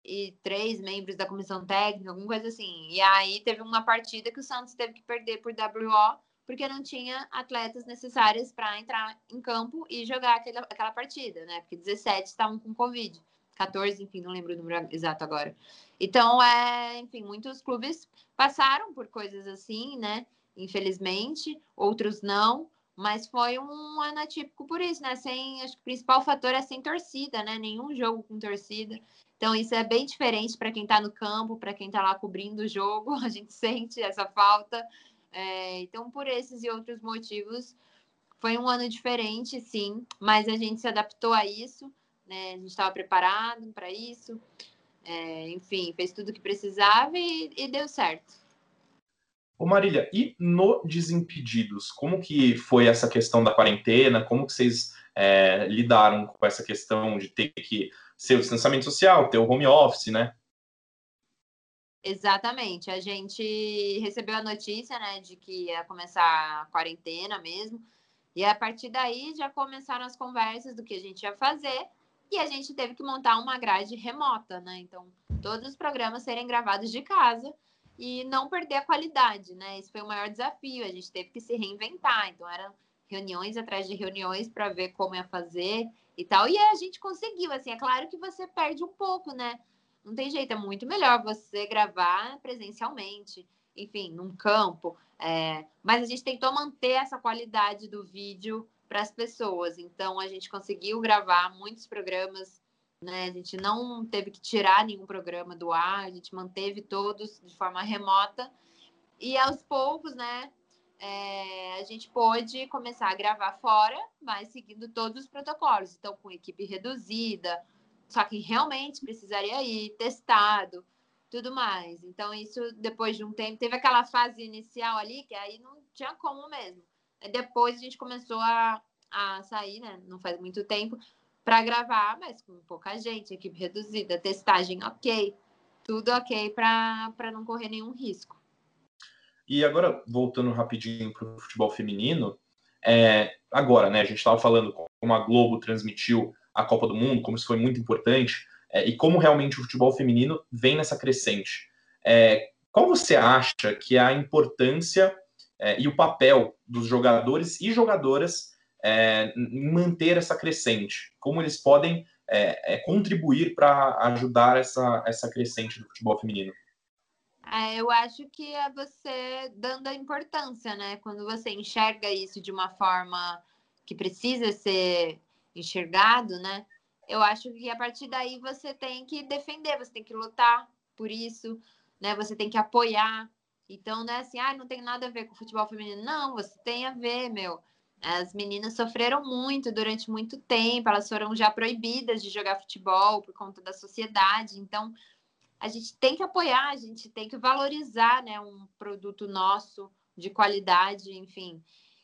e três membros da comissão técnica, alguma coisa assim. E aí teve uma partida que o Santos teve que perder por WO, porque não tinha atletas necessários para entrar em campo e jogar aquela, aquela partida, né? Porque 17 estavam com Covid. 14, enfim, não lembro o número exato agora. Então, é, enfim, muitos clubes passaram por coisas assim, né? Infelizmente, outros não, mas foi um ano atípico por isso, né? Sem, acho que o principal fator é sem torcida, né? Nenhum jogo com torcida. Então, isso é bem diferente para quem está no campo, para quem está lá cobrindo o jogo, a gente sente essa falta. É, então, por esses e outros motivos, foi um ano diferente, sim, mas a gente se adaptou a isso, né? A gente estava preparado para isso, é, enfim, fez tudo o que precisava e, e deu certo. Ô Marília, e no Desimpedidos, como que foi essa questão da quarentena? Como que vocês é, lidaram com essa questão de ter que ser o distanciamento social, ter o home office, né? Exatamente. A gente recebeu a notícia, né, de que ia começar a quarentena mesmo. E a partir daí já começaram as conversas do que a gente ia fazer. E a gente teve que montar uma grade remota, né? Então, todos os programas serem gravados de casa e não perder a qualidade, né? Esse foi o maior desafio. A gente teve que se reinventar. Então, eram reuniões atrás de reuniões para ver como ia fazer e tal. E a gente conseguiu, assim. É claro que você perde um pouco, né? Não tem jeito, é muito melhor você gravar presencialmente, enfim, num campo. É... Mas a gente tentou manter essa qualidade do vídeo para as pessoas. Então, a gente conseguiu gravar muitos programas né? A gente não teve que tirar nenhum programa do ar, a gente manteve todos de forma remota. E aos poucos, né, é, a gente pôde começar a gravar fora, mas seguindo todos os protocolos. Então, com equipe reduzida, só que realmente precisaria ir testado, tudo mais. Então, isso depois de um tempo, teve aquela fase inicial ali que aí não tinha como mesmo. Depois a gente começou a, a sair, né? Não faz muito tempo, para gravar, mas com pouca gente, equipe reduzida, testagem ok, tudo ok para não correr nenhum risco. E agora, voltando rapidinho para o futebol feminino, é, agora, né, a gente estava falando como a Globo transmitiu a Copa do Mundo, como isso foi muito importante, é, e como realmente o futebol feminino vem nessa crescente. É, qual você acha que é a importância é, e o papel dos jogadores e jogadoras é, manter essa crescente? Como eles podem é, é, contribuir para ajudar essa, essa crescente do futebol feminino? É, eu acho que é você dando a importância, né? Quando você enxerga isso de uma forma que precisa ser enxergado, né? Eu acho que a partir daí você tem que defender, você tem que lutar por isso, né? Você tem que apoiar. Então, não é assim, ah, não tem nada a ver com futebol feminino. Não, você tem a ver, meu. As meninas sofreram muito durante muito tempo, elas foram já proibidas de jogar futebol por conta da sociedade. Então, a gente tem que apoiar, a gente tem que valorizar né, um produto nosso de qualidade, enfim.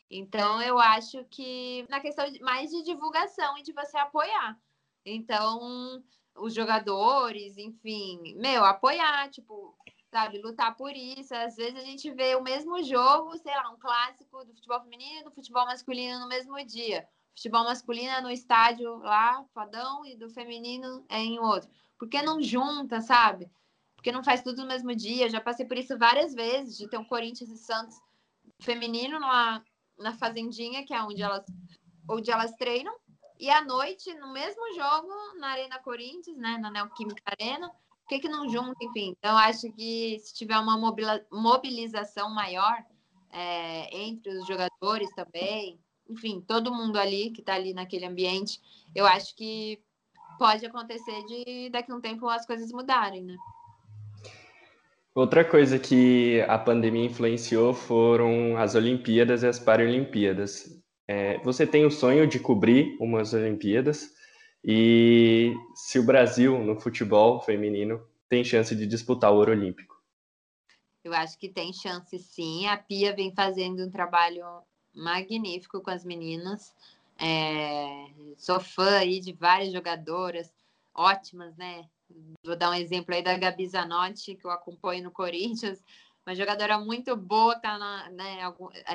Então, eu acho que na questão mais de divulgação e de você apoiar. Então, os jogadores, enfim, meu, apoiar, tipo, sabe? Lutar por isso. Às vezes a gente vê o mesmo jogo, sei lá, um clássico do futebol feminino e do futebol masculino no mesmo dia. Futebol masculino é no estádio lá, fadão, e do feminino é em outro. Por que não junta, sabe? Porque não faz tudo no mesmo dia. já passei por isso várias vezes, de ter um Corinthians e Santos feminino lá na Fazendinha, que é onde elas, onde elas treinam. E à noite, no mesmo jogo, na Arena Corinthians, né, na Neoquímica Arena, por que, que não junta, enfim? Então, acho que se tiver uma mobilização maior é, entre os jogadores também, enfim, todo mundo ali que está ali naquele ambiente, eu acho que pode acontecer de daqui a um tempo as coisas mudarem, né? Outra coisa que a pandemia influenciou foram as Olimpíadas e as Paralimpíadas. É, você tem o sonho de cobrir umas Olimpíadas? E se o Brasil, no futebol feminino, tem chance de disputar o ouro olímpico? Eu acho que tem chance sim. A Pia vem fazendo um trabalho magnífico com as meninas. É... Sou fã aí de várias jogadoras ótimas, né? Vou dar um exemplo aí da Gabi Zanotti, que eu acompanho no Corinthians, uma jogadora muito boa, tá na, né,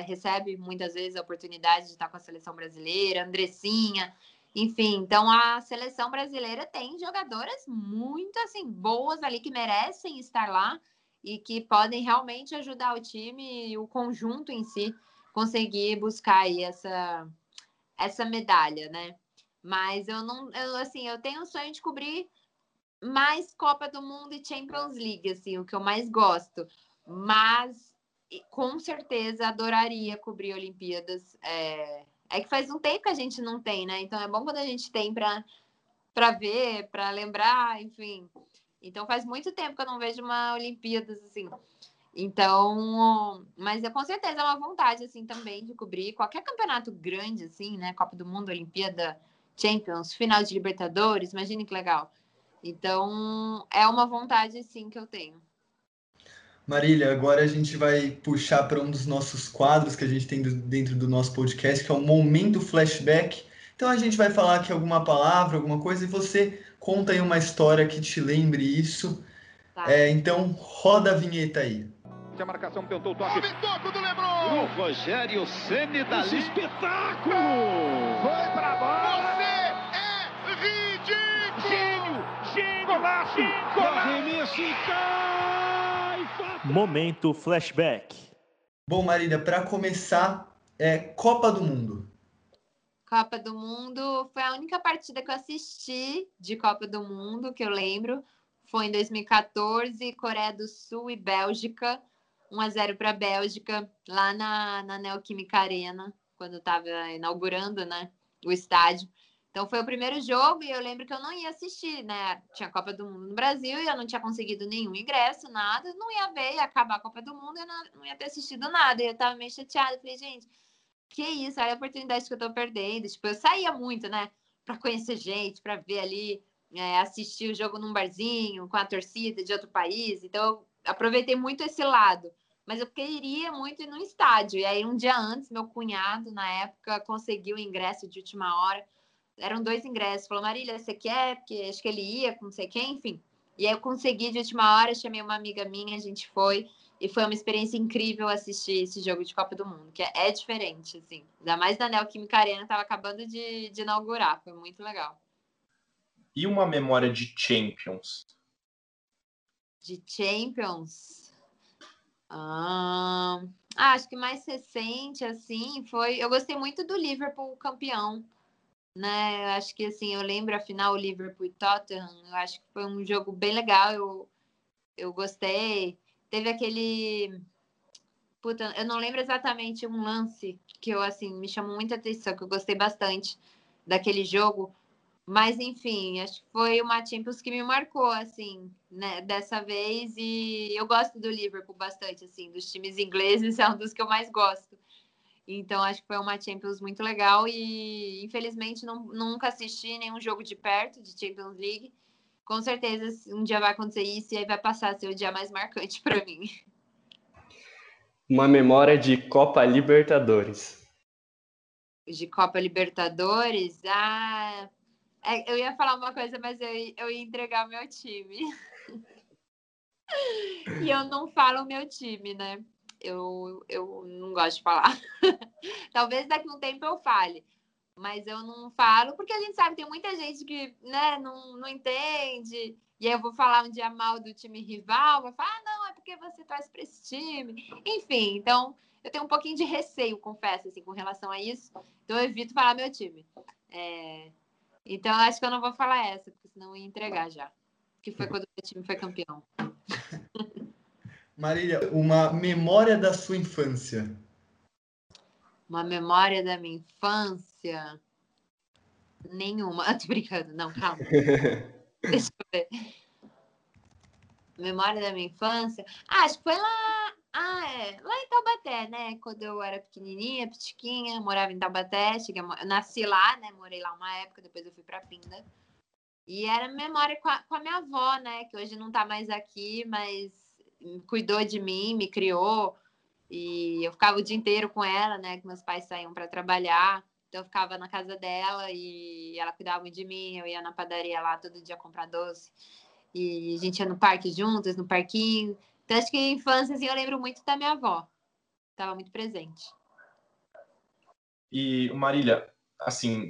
recebe muitas vezes a oportunidade de estar com a seleção brasileira, Andressinha, enfim, então a seleção brasileira tem jogadoras muito assim boas ali que merecem estar lá e que podem realmente ajudar o time e o conjunto em si conseguir buscar aí essa essa medalha, né? Mas eu não, eu assim, eu tenho o sonho de cobrir mais Copa do Mundo e Champions League, assim, o que eu mais gosto. Mas com certeza adoraria cobrir Olimpíadas. É, é que faz um tempo que a gente não tem, né? Então é bom quando a gente tem para para ver, para lembrar, enfim. Então faz muito tempo que eu não vejo uma Olimpíadas assim. Então, mas é com certeza é uma vontade assim também de cobrir qualquer campeonato grande assim, né? Copa do Mundo, Olimpíada, Champions, final de Libertadores, imagine que legal. Então, é uma vontade sim que eu tenho. Marília, agora a gente vai puxar para um dos nossos quadros que a gente tem dentro do nosso podcast, que é o Momento Flashback. Então a gente vai falar aqui alguma palavra, alguma coisa, e você conta aí uma história que te lembre isso. Tá. É, então roda a vinheta aí. A marcação tentou o toque. O toque do Lebron! O Rogério Ceni da espetáculo! Foi pra bola! Golaço! Cai! Momento flashback. Bom, Marília, para começar, é Copa do Mundo. Copa do Mundo foi a única partida que eu assisti de Copa do Mundo que eu lembro. Foi em 2014, Coreia do Sul e Bélgica. 1 a 0 para a Bélgica, lá na, na Neoquímica Arena, quando estava inaugurando né, o estádio. Então foi o primeiro jogo e eu lembro que eu não ia assistir, né? Tinha Copa do Mundo no Brasil e eu não tinha conseguido nenhum ingresso, nada. Não ia ver, ia acabar a Copa do Mundo e eu não, não ia ter assistido nada. E eu tava meio chateada. Falei, gente, que isso? Olha a oportunidade que eu tô perdendo. Tipo, eu saía muito, né? Pra conhecer gente, pra ver ali, é, assistir o jogo num barzinho, com a torcida de outro país. Então eu aproveitei muito esse lado. Mas eu queria muito ir no estádio. E aí, um dia antes, meu cunhado, na época, conseguiu o ingresso de última hora eram dois ingressos. Falou, Marília, você quer? Porque acho que ele ia com não sei quem, enfim. E aí eu consegui de última hora, chamei uma amiga minha, a gente foi. E foi uma experiência incrível assistir esse jogo de Copa do Mundo, que é, é diferente, assim. Ainda mais da Neoquímica Arena, estava acabando de, de inaugurar, foi muito legal. E uma memória de Champions? De Champions? Ah, acho que mais recente, assim, foi. Eu gostei muito do Liverpool campeão né? Eu acho que assim, eu lembro a final Liverpool e Tottenham, eu acho que foi um jogo bem legal, eu, eu gostei. Teve aquele Puta, eu não lembro exatamente um lance que eu assim me chamou muita atenção, que eu gostei bastante daquele jogo, mas enfim, acho que foi uma Champions que me marcou assim, né, dessa vez e eu gosto do Liverpool bastante assim, dos times ingleses é um dos que eu mais gosto. Então, acho que foi uma Champions muito legal e, infelizmente, não, nunca assisti nenhum jogo de perto de Champions League. Com certeza, um dia vai acontecer isso e aí vai passar a ser o dia mais marcante para mim. Uma memória de Copa Libertadores. De Copa Libertadores? Ah, é, eu ia falar uma coisa, mas eu, eu ia entregar o meu time. e eu não falo o meu time, né? Eu, eu não gosto de falar. Talvez daqui a um tempo eu fale, mas eu não falo porque a gente sabe tem muita gente que né, não, não entende. E aí eu vou falar um dia mal do time rival, vai falar, ah, não, é porque você torce para esse time. Enfim, então eu tenho um pouquinho de receio, confesso, assim, com relação a isso. Então eu evito falar meu time. É... Então eu acho que eu não vou falar essa, porque senão eu ia entregar já. Que foi quando o meu time foi campeão. Marília, uma memória da sua infância. Uma memória da minha infância? Nenhuma. Tô brincando, não, calma. Deixa eu ver. Memória da minha infância? Ah, acho que foi lá. Ah, é. Lá em Taubaté, né? Quando eu era pequenininha, pitiquinha, morava em Taubaté. Cheguei, nasci lá, né? Morei lá uma época, depois eu fui pra Pinda. E era memória com a, com a minha avó, né? Que hoje não tá mais aqui, mas cuidou de mim, me criou. E eu ficava o dia inteiro com ela, né? Que meus pais saíam para trabalhar. Então eu ficava na casa dela e ela cuidava muito de mim. Eu ia na padaria lá todo dia comprar doce. E a gente ia no parque juntas, no parquinho. Então acho que infância, assim, eu lembro muito da minha avó. Estava muito presente. E, Marília, assim,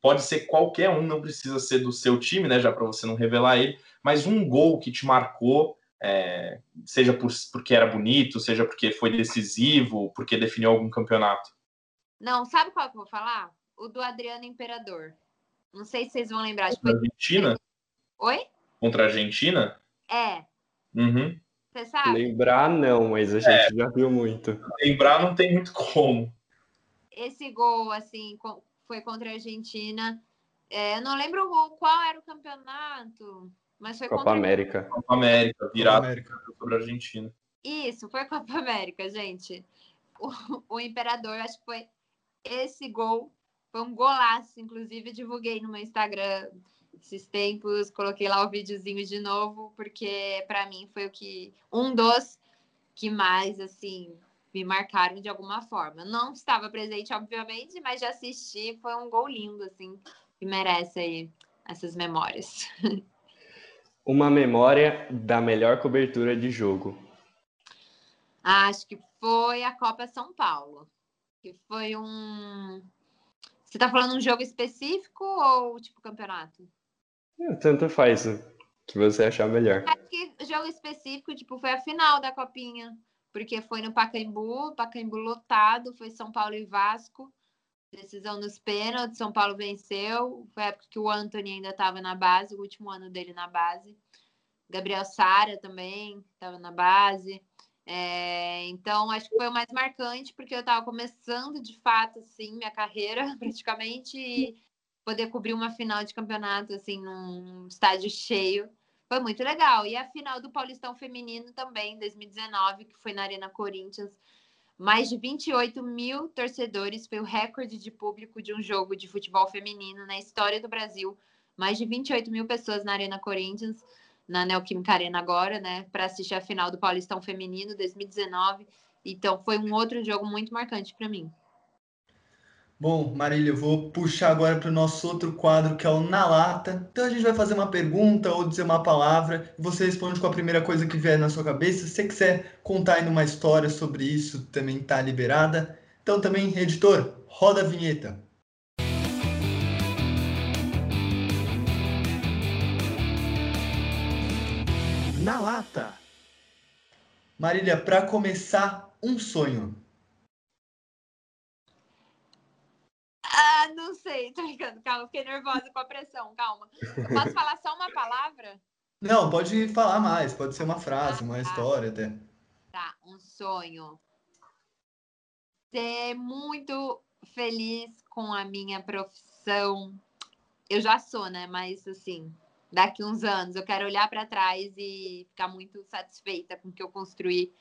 pode ser qualquer um, não precisa ser do seu time, né? Já para você não revelar ele, mas um gol que te marcou é, seja por, porque era bonito, seja porque foi decisivo, porque definiu algum campeonato? Não, sabe qual que eu vou falar? O do Adriano Imperador. Não sei se vocês vão lembrar. Contra a Argentina? Oi? Contra a Argentina? É. Uhum. Você sabe? Lembrar não, mas a gente é. já viu muito. Lembrar não tem muito como. Esse gol, assim, foi contra a Argentina. É, eu não lembro qual era o campeonato. Mas foi Copa contra... América. Copa América, virado sobre a Argentina. Isso, foi Copa América, gente. O, o Imperador, acho que foi esse gol. Foi um golaço, inclusive divulguei no meu Instagram esses tempos, coloquei lá o videozinho de novo, porque para mim foi o que um dos que mais assim me marcaram de alguma forma. Não estava presente, obviamente, mas já assisti, foi um gol lindo assim, que merece aí essas memórias. Uma memória da melhor cobertura de jogo. Acho que foi a Copa São Paulo. Que foi um. Você tá falando um jogo específico ou tipo campeonato? É, tanto faz. que você achar melhor. Acho que jogo específico, tipo, foi a final da Copinha, porque foi no Pacaembu, Pacaembu lotado, foi São Paulo e Vasco, decisão nos pênaltis, São Paulo venceu, foi a época que o Anthony ainda estava na base, o último ano dele na base. Gabriel Sara também estava na base. É, então, acho que foi o mais marcante, porque eu estava começando de fato, assim, minha carreira, praticamente, e poder cobrir uma final de campeonato, assim, num estádio cheio, foi muito legal. E a final do Paulistão Feminino também, 2019, que foi na Arena Corinthians, mais de 28 mil torcedores, foi o recorde de público de um jogo de futebol feminino na história do Brasil. Mais de 28 mil pessoas na Arena Corinthians na Neoquímica Arena agora, né, para assistir a final do Paulistão Feminino 2019. Então foi um outro jogo muito marcante para mim. Bom, Marília, eu vou puxar agora para o nosso outro quadro, que é o Na Lata. Então a gente vai fazer uma pergunta ou dizer uma palavra, e você responde com a primeira coisa que vier na sua cabeça. Se você quiser contar ainda uma história sobre isso, também está liberada. Então também, editor, roda a vinheta. na lata. Marília, para começar, um sonho. Ah, não sei, tô ligando, calma, fiquei nervosa com a pressão, calma. Eu posso falar só uma palavra? Não, pode falar mais, pode ser uma frase, uma ah, tá. história até. Tá, um sonho. Ser muito feliz com a minha profissão. Eu já sou, né? Mas assim, daqui uns anos. Eu quero olhar para trás e ficar muito satisfeita com o que eu construí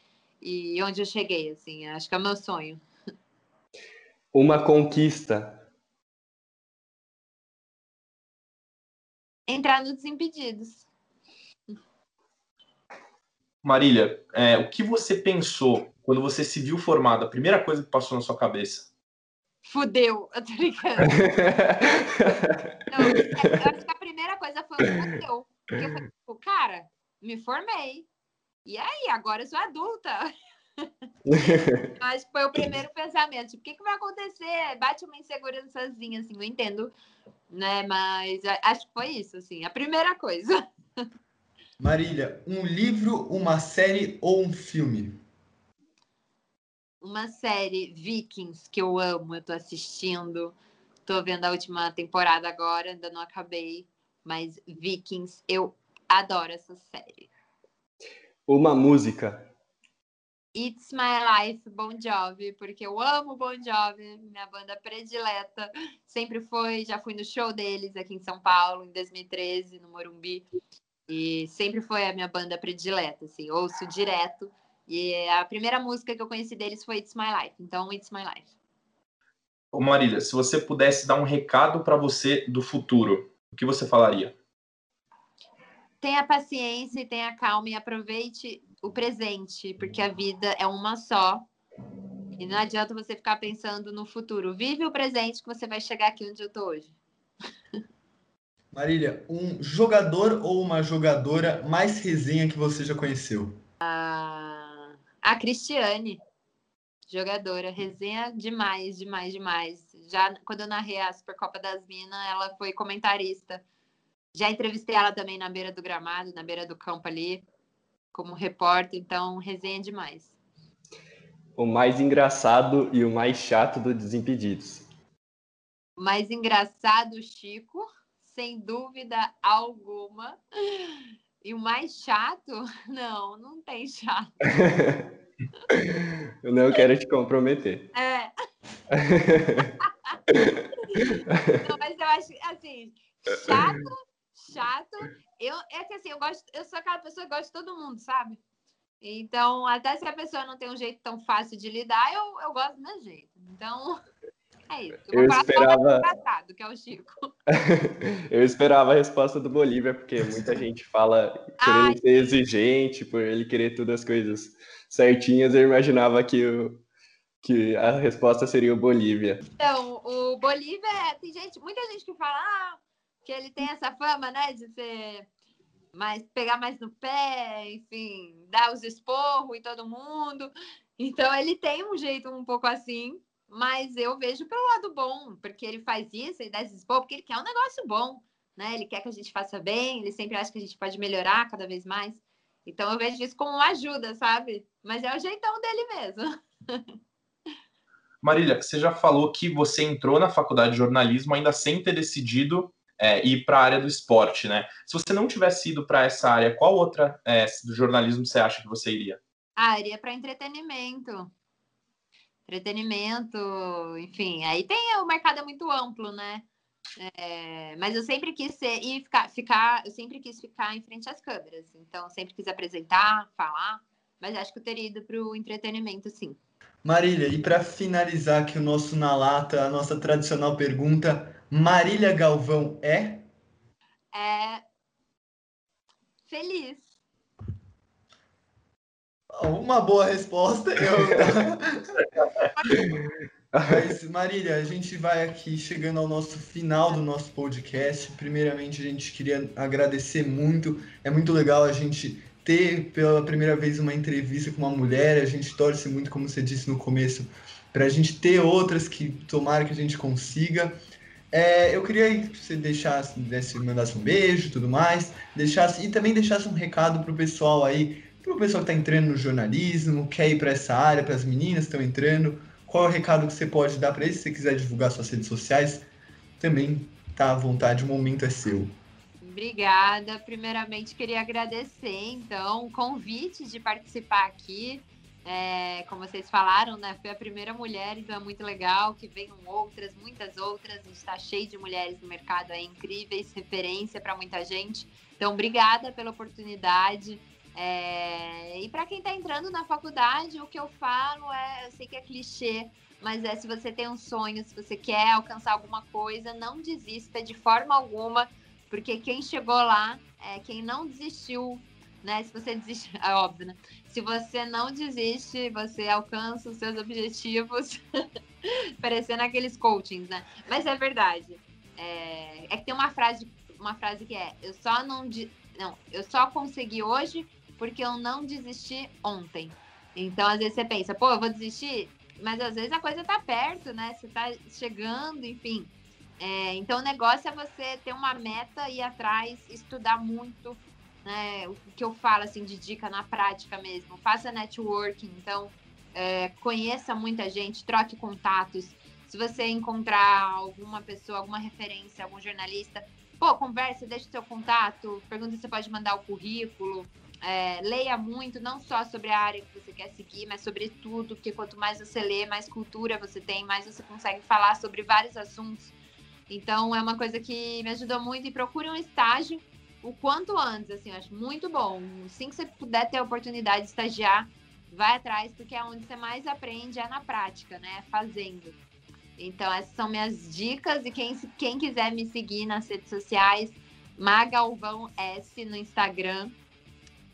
e onde eu cheguei, assim. Acho que é o meu sonho. Uma conquista. Entrar no Desimpedidos. Marília, é, o que você pensou quando você se viu formada? A primeira coisa que passou na sua cabeça? Fudeu, eu tô brincando. Não, eu acho que a primeira coisa foi o fudeu. Porque eu falei, tipo, cara, me formei. E aí, agora eu sou adulta. que foi o primeiro pensamento. Tipo, o que, que vai acontecer? Bate uma insegurançazinha, assim, eu entendo. Né? Mas acho que foi isso, assim, a primeira coisa. Marília, um livro, uma série ou um filme? uma série Vikings que eu amo, eu tô assistindo. Tô vendo a última temporada agora, ainda não acabei, mas Vikings, eu adoro essa série. Uma música. It's My Life, Bon Jovi, porque eu amo Bon Jovi, minha banda predileta. Sempre foi, já fui no show deles aqui em São Paulo, em 2013, no Morumbi. E sempre foi a minha banda predileta, assim, ouço direto. E a primeira música que eu conheci deles foi It's My Life. Então, It's My Life. Ô Marília, se você pudesse dar um recado para você do futuro, o que você falaria? Tenha paciência e tenha calma e aproveite o presente, porque a vida é uma só. E não adianta você ficar pensando no futuro. Vive o presente que você vai chegar aqui onde eu tô hoje. Marília, um jogador ou uma jogadora mais resenha que você já conheceu? Ah, a Cristiane, jogadora, resenha demais, demais, demais. Já quando eu narrei a Supercopa das Minas, ela foi comentarista. Já entrevistei ela também na beira do gramado, na beira do campo ali, como repórter, então resenha demais. O mais engraçado e o mais chato do Desimpedidos. O mais engraçado, Chico, sem dúvida alguma. E o mais chato? Não, não tem chato. eu não quero te comprometer. É. não, mas eu acho assim, chato, chato. Eu, é que assim, eu gosto, eu sou aquela pessoa que gosta de todo mundo, sabe? Então, até se a pessoa não tem um jeito tão fácil de lidar, eu, eu gosto do meu jeito. Então, é isso. Eu, eu esperava. que é o Chico. eu esperava a resposta do Bolívia, porque muita gente fala querendo Ai, ser exigente, por ele querer todas as coisas certinhas. Eu imaginava que, o, que a resposta seria o Bolívia. Então, o Bolívia, é, tem gente, muita gente que fala ah, que ele tem essa fama, né, de ser mais pegar mais no pé, enfim, dar os esporros em todo mundo. Então ele tem um jeito um pouco assim, mas eu vejo pelo lado bom, porque ele faz isso e dá esses porque ele quer um negócio bom. né? Ele quer que a gente faça bem, ele sempre acha que a gente pode melhorar cada vez mais. Então eu vejo isso como uma ajuda, sabe? Mas é o jeitão dele mesmo. Marília, você já falou que você entrou na faculdade de jornalismo ainda sem ter decidido é, ir para a área do esporte, né? Se você não tivesse ido para essa área, qual outra é, do jornalismo você acha que você iria? Ah, iria para entretenimento. Entretenimento, enfim, aí tem o mercado é muito amplo, né? É, mas eu sempre quis ser e ficar, ficar, eu sempre quis ficar em frente às câmeras. Então, sempre quis apresentar, falar, mas acho que eu teria ido para o entretenimento, sim. Marília, e para finalizar aqui o nosso Na Lata, a nossa tradicional pergunta, Marília Galvão é? É feliz. Uma boa resposta. Eu... Mas, Marília, a gente vai aqui chegando ao nosso final do nosso podcast. Primeiramente, a gente queria agradecer muito. É muito legal a gente ter pela primeira vez uma entrevista com uma mulher. A gente torce muito, como você disse no começo, para a gente ter outras que tomara que a gente consiga. É, eu queria que você deixasse, desse, mandasse um beijo tudo mais, deixasse e também deixasse um recado para o pessoal aí, para o pessoal que está entrando no jornalismo, quer ir para essa área, para as meninas que estão entrando qual é o recado que você pode dar para eles? Se você quiser divulgar suas redes sociais, também tá à vontade, o momento é seu. Obrigada. Primeiramente, queria agradecer, então, o convite de participar aqui. É, como vocês falaram, né? Foi a primeira mulher, então é muito legal que venham outras, muitas outras. A gente está cheio de mulheres no mercado aí, incríveis, referência para muita gente. Então, obrigada pela oportunidade. É, e para quem está entrando na faculdade, o que eu falo é, eu sei que é clichê, mas é se você tem um sonho, se você quer alcançar alguma coisa, não desista de forma alguma, porque quem chegou lá é quem não desistiu, né? Se você desiste, é óbvio, né? Se você não desiste, você alcança os seus objetivos, parecendo aqueles coachings, né? Mas é verdade. É, é que tem uma frase, uma frase que é: eu só não, não, eu só consegui hoje porque eu não desisti ontem. Então, às vezes você pensa, pô, eu vou desistir, mas às vezes a coisa tá perto, né? Você tá chegando, enfim. É, então, o negócio é você ter uma meta, ir atrás, estudar muito, né? O que eu falo, assim, de dica na prática mesmo. Faça networking, então, é, conheça muita gente, troque contatos. Se você encontrar alguma pessoa, alguma referência, algum jornalista, pô, conversa, deixa o seu contato, pergunta se você pode mandar o currículo. É, leia muito, não só sobre a área que você quer seguir, mas sobre tudo, porque quanto mais você lê, mais cultura você tem, mais você consegue falar sobre vários assuntos. Então, é uma coisa que me ajudou muito. E procure um estágio o quanto antes, assim, eu acho muito bom. Assim que você puder ter a oportunidade de estagiar, vai atrás, porque é onde você mais aprende, é na prática, né? Fazendo. Então, essas são minhas dicas. E quem, quem quiser me seguir nas redes sociais, Magalvão S no Instagram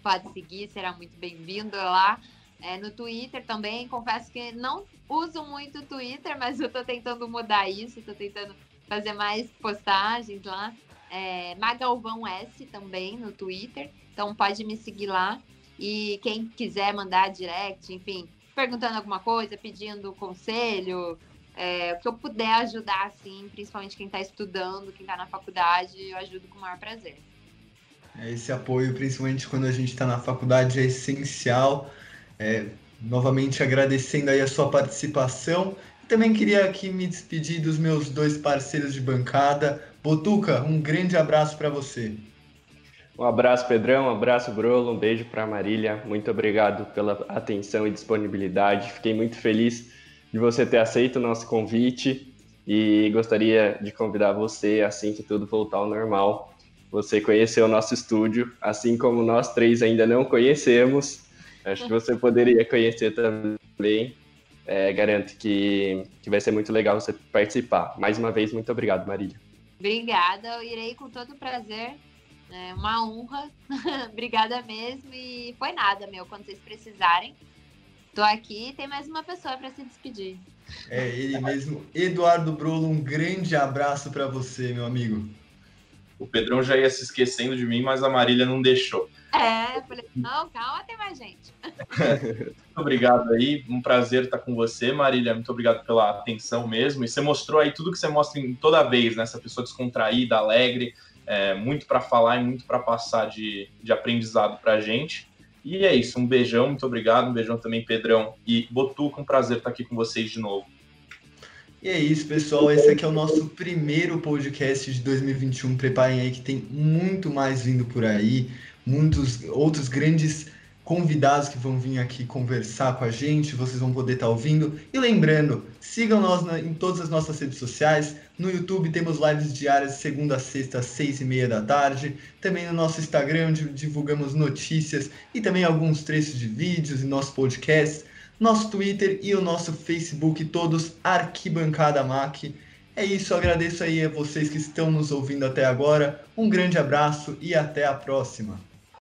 pode seguir, será muito bem-vindo lá. É, no Twitter também, confesso que não uso muito o Twitter, mas eu estou tentando mudar isso, estou tentando fazer mais postagens lá. É, Magalvão S também no Twitter, então pode me seguir lá. E quem quiser mandar direct, enfim, perguntando alguma coisa, pedindo conselho, é, o que eu puder ajudar, assim, principalmente quem está estudando, quem está na faculdade, eu ajudo com o maior prazer. Esse apoio, principalmente quando a gente está na faculdade, é essencial. É, novamente agradecendo aí a sua participação. Também queria aqui me despedir dos meus dois parceiros de bancada. Botuca, um grande abraço para você. Um abraço, Pedrão, um abraço, Brolo, um beijo para Marília. Muito obrigado pela atenção e disponibilidade. Fiquei muito feliz de você ter aceito o nosso convite e gostaria de convidar você, assim que tudo voltar ao normal, você conheceu o nosso estúdio, assim como nós três ainda não conhecemos. Acho que você poderia conhecer também. É, garanto que, que vai ser muito legal você participar. Mais uma vez, muito obrigado, Marília. Obrigada, eu irei com todo prazer. É uma honra. Obrigada mesmo. E foi nada, meu. Quando vocês precisarem, tô aqui. Tem mais uma pessoa para se despedir. É ele mesmo, Eduardo Brolo. Um grande abraço para você, meu amigo. O Pedrão já ia se esquecendo de mim, mas a Marília não deixou. É, eu falei, não, calma, tem mais gente. muito obrigado aí, um prazer estar com você, Marília. Muito obrigado pela atenção mesmo. E você mostrou aí tudo que você mostra em toda vez, né? Essa pessoa descontraída, alegre. é, muito para falar e muito para passar de, de aprendizado para a gente. E é isso, um beijão, muito obrigado, um beijão também, Pedrão e Botuca, um prazer estar aqui com vocês de novo. E é isso, pessoal. Esse aqui é o nosso primeiro podcast de 2021. Preparem aí que tem muito mais vindo por aí, muitos outros grandes convidados que vão vir aqui conversar com a gente, vocês vão poder estar ouvindo. E lembrando, sigam nós na, em todas as nossas redes sociais. No YouTube temos lives diárias segunda a sexta, às seis e meia da tarde. Também no nosso Instagram, divulgamos notícias e também alguns trechos de vídeos e nosso podcast. Nosso Twitter e o nosso Facebook, todos Arquibancada Mac. É isso, agradeço aí a vocês que estão nos ouvindo até agora. Um grande abraço e até a próxima.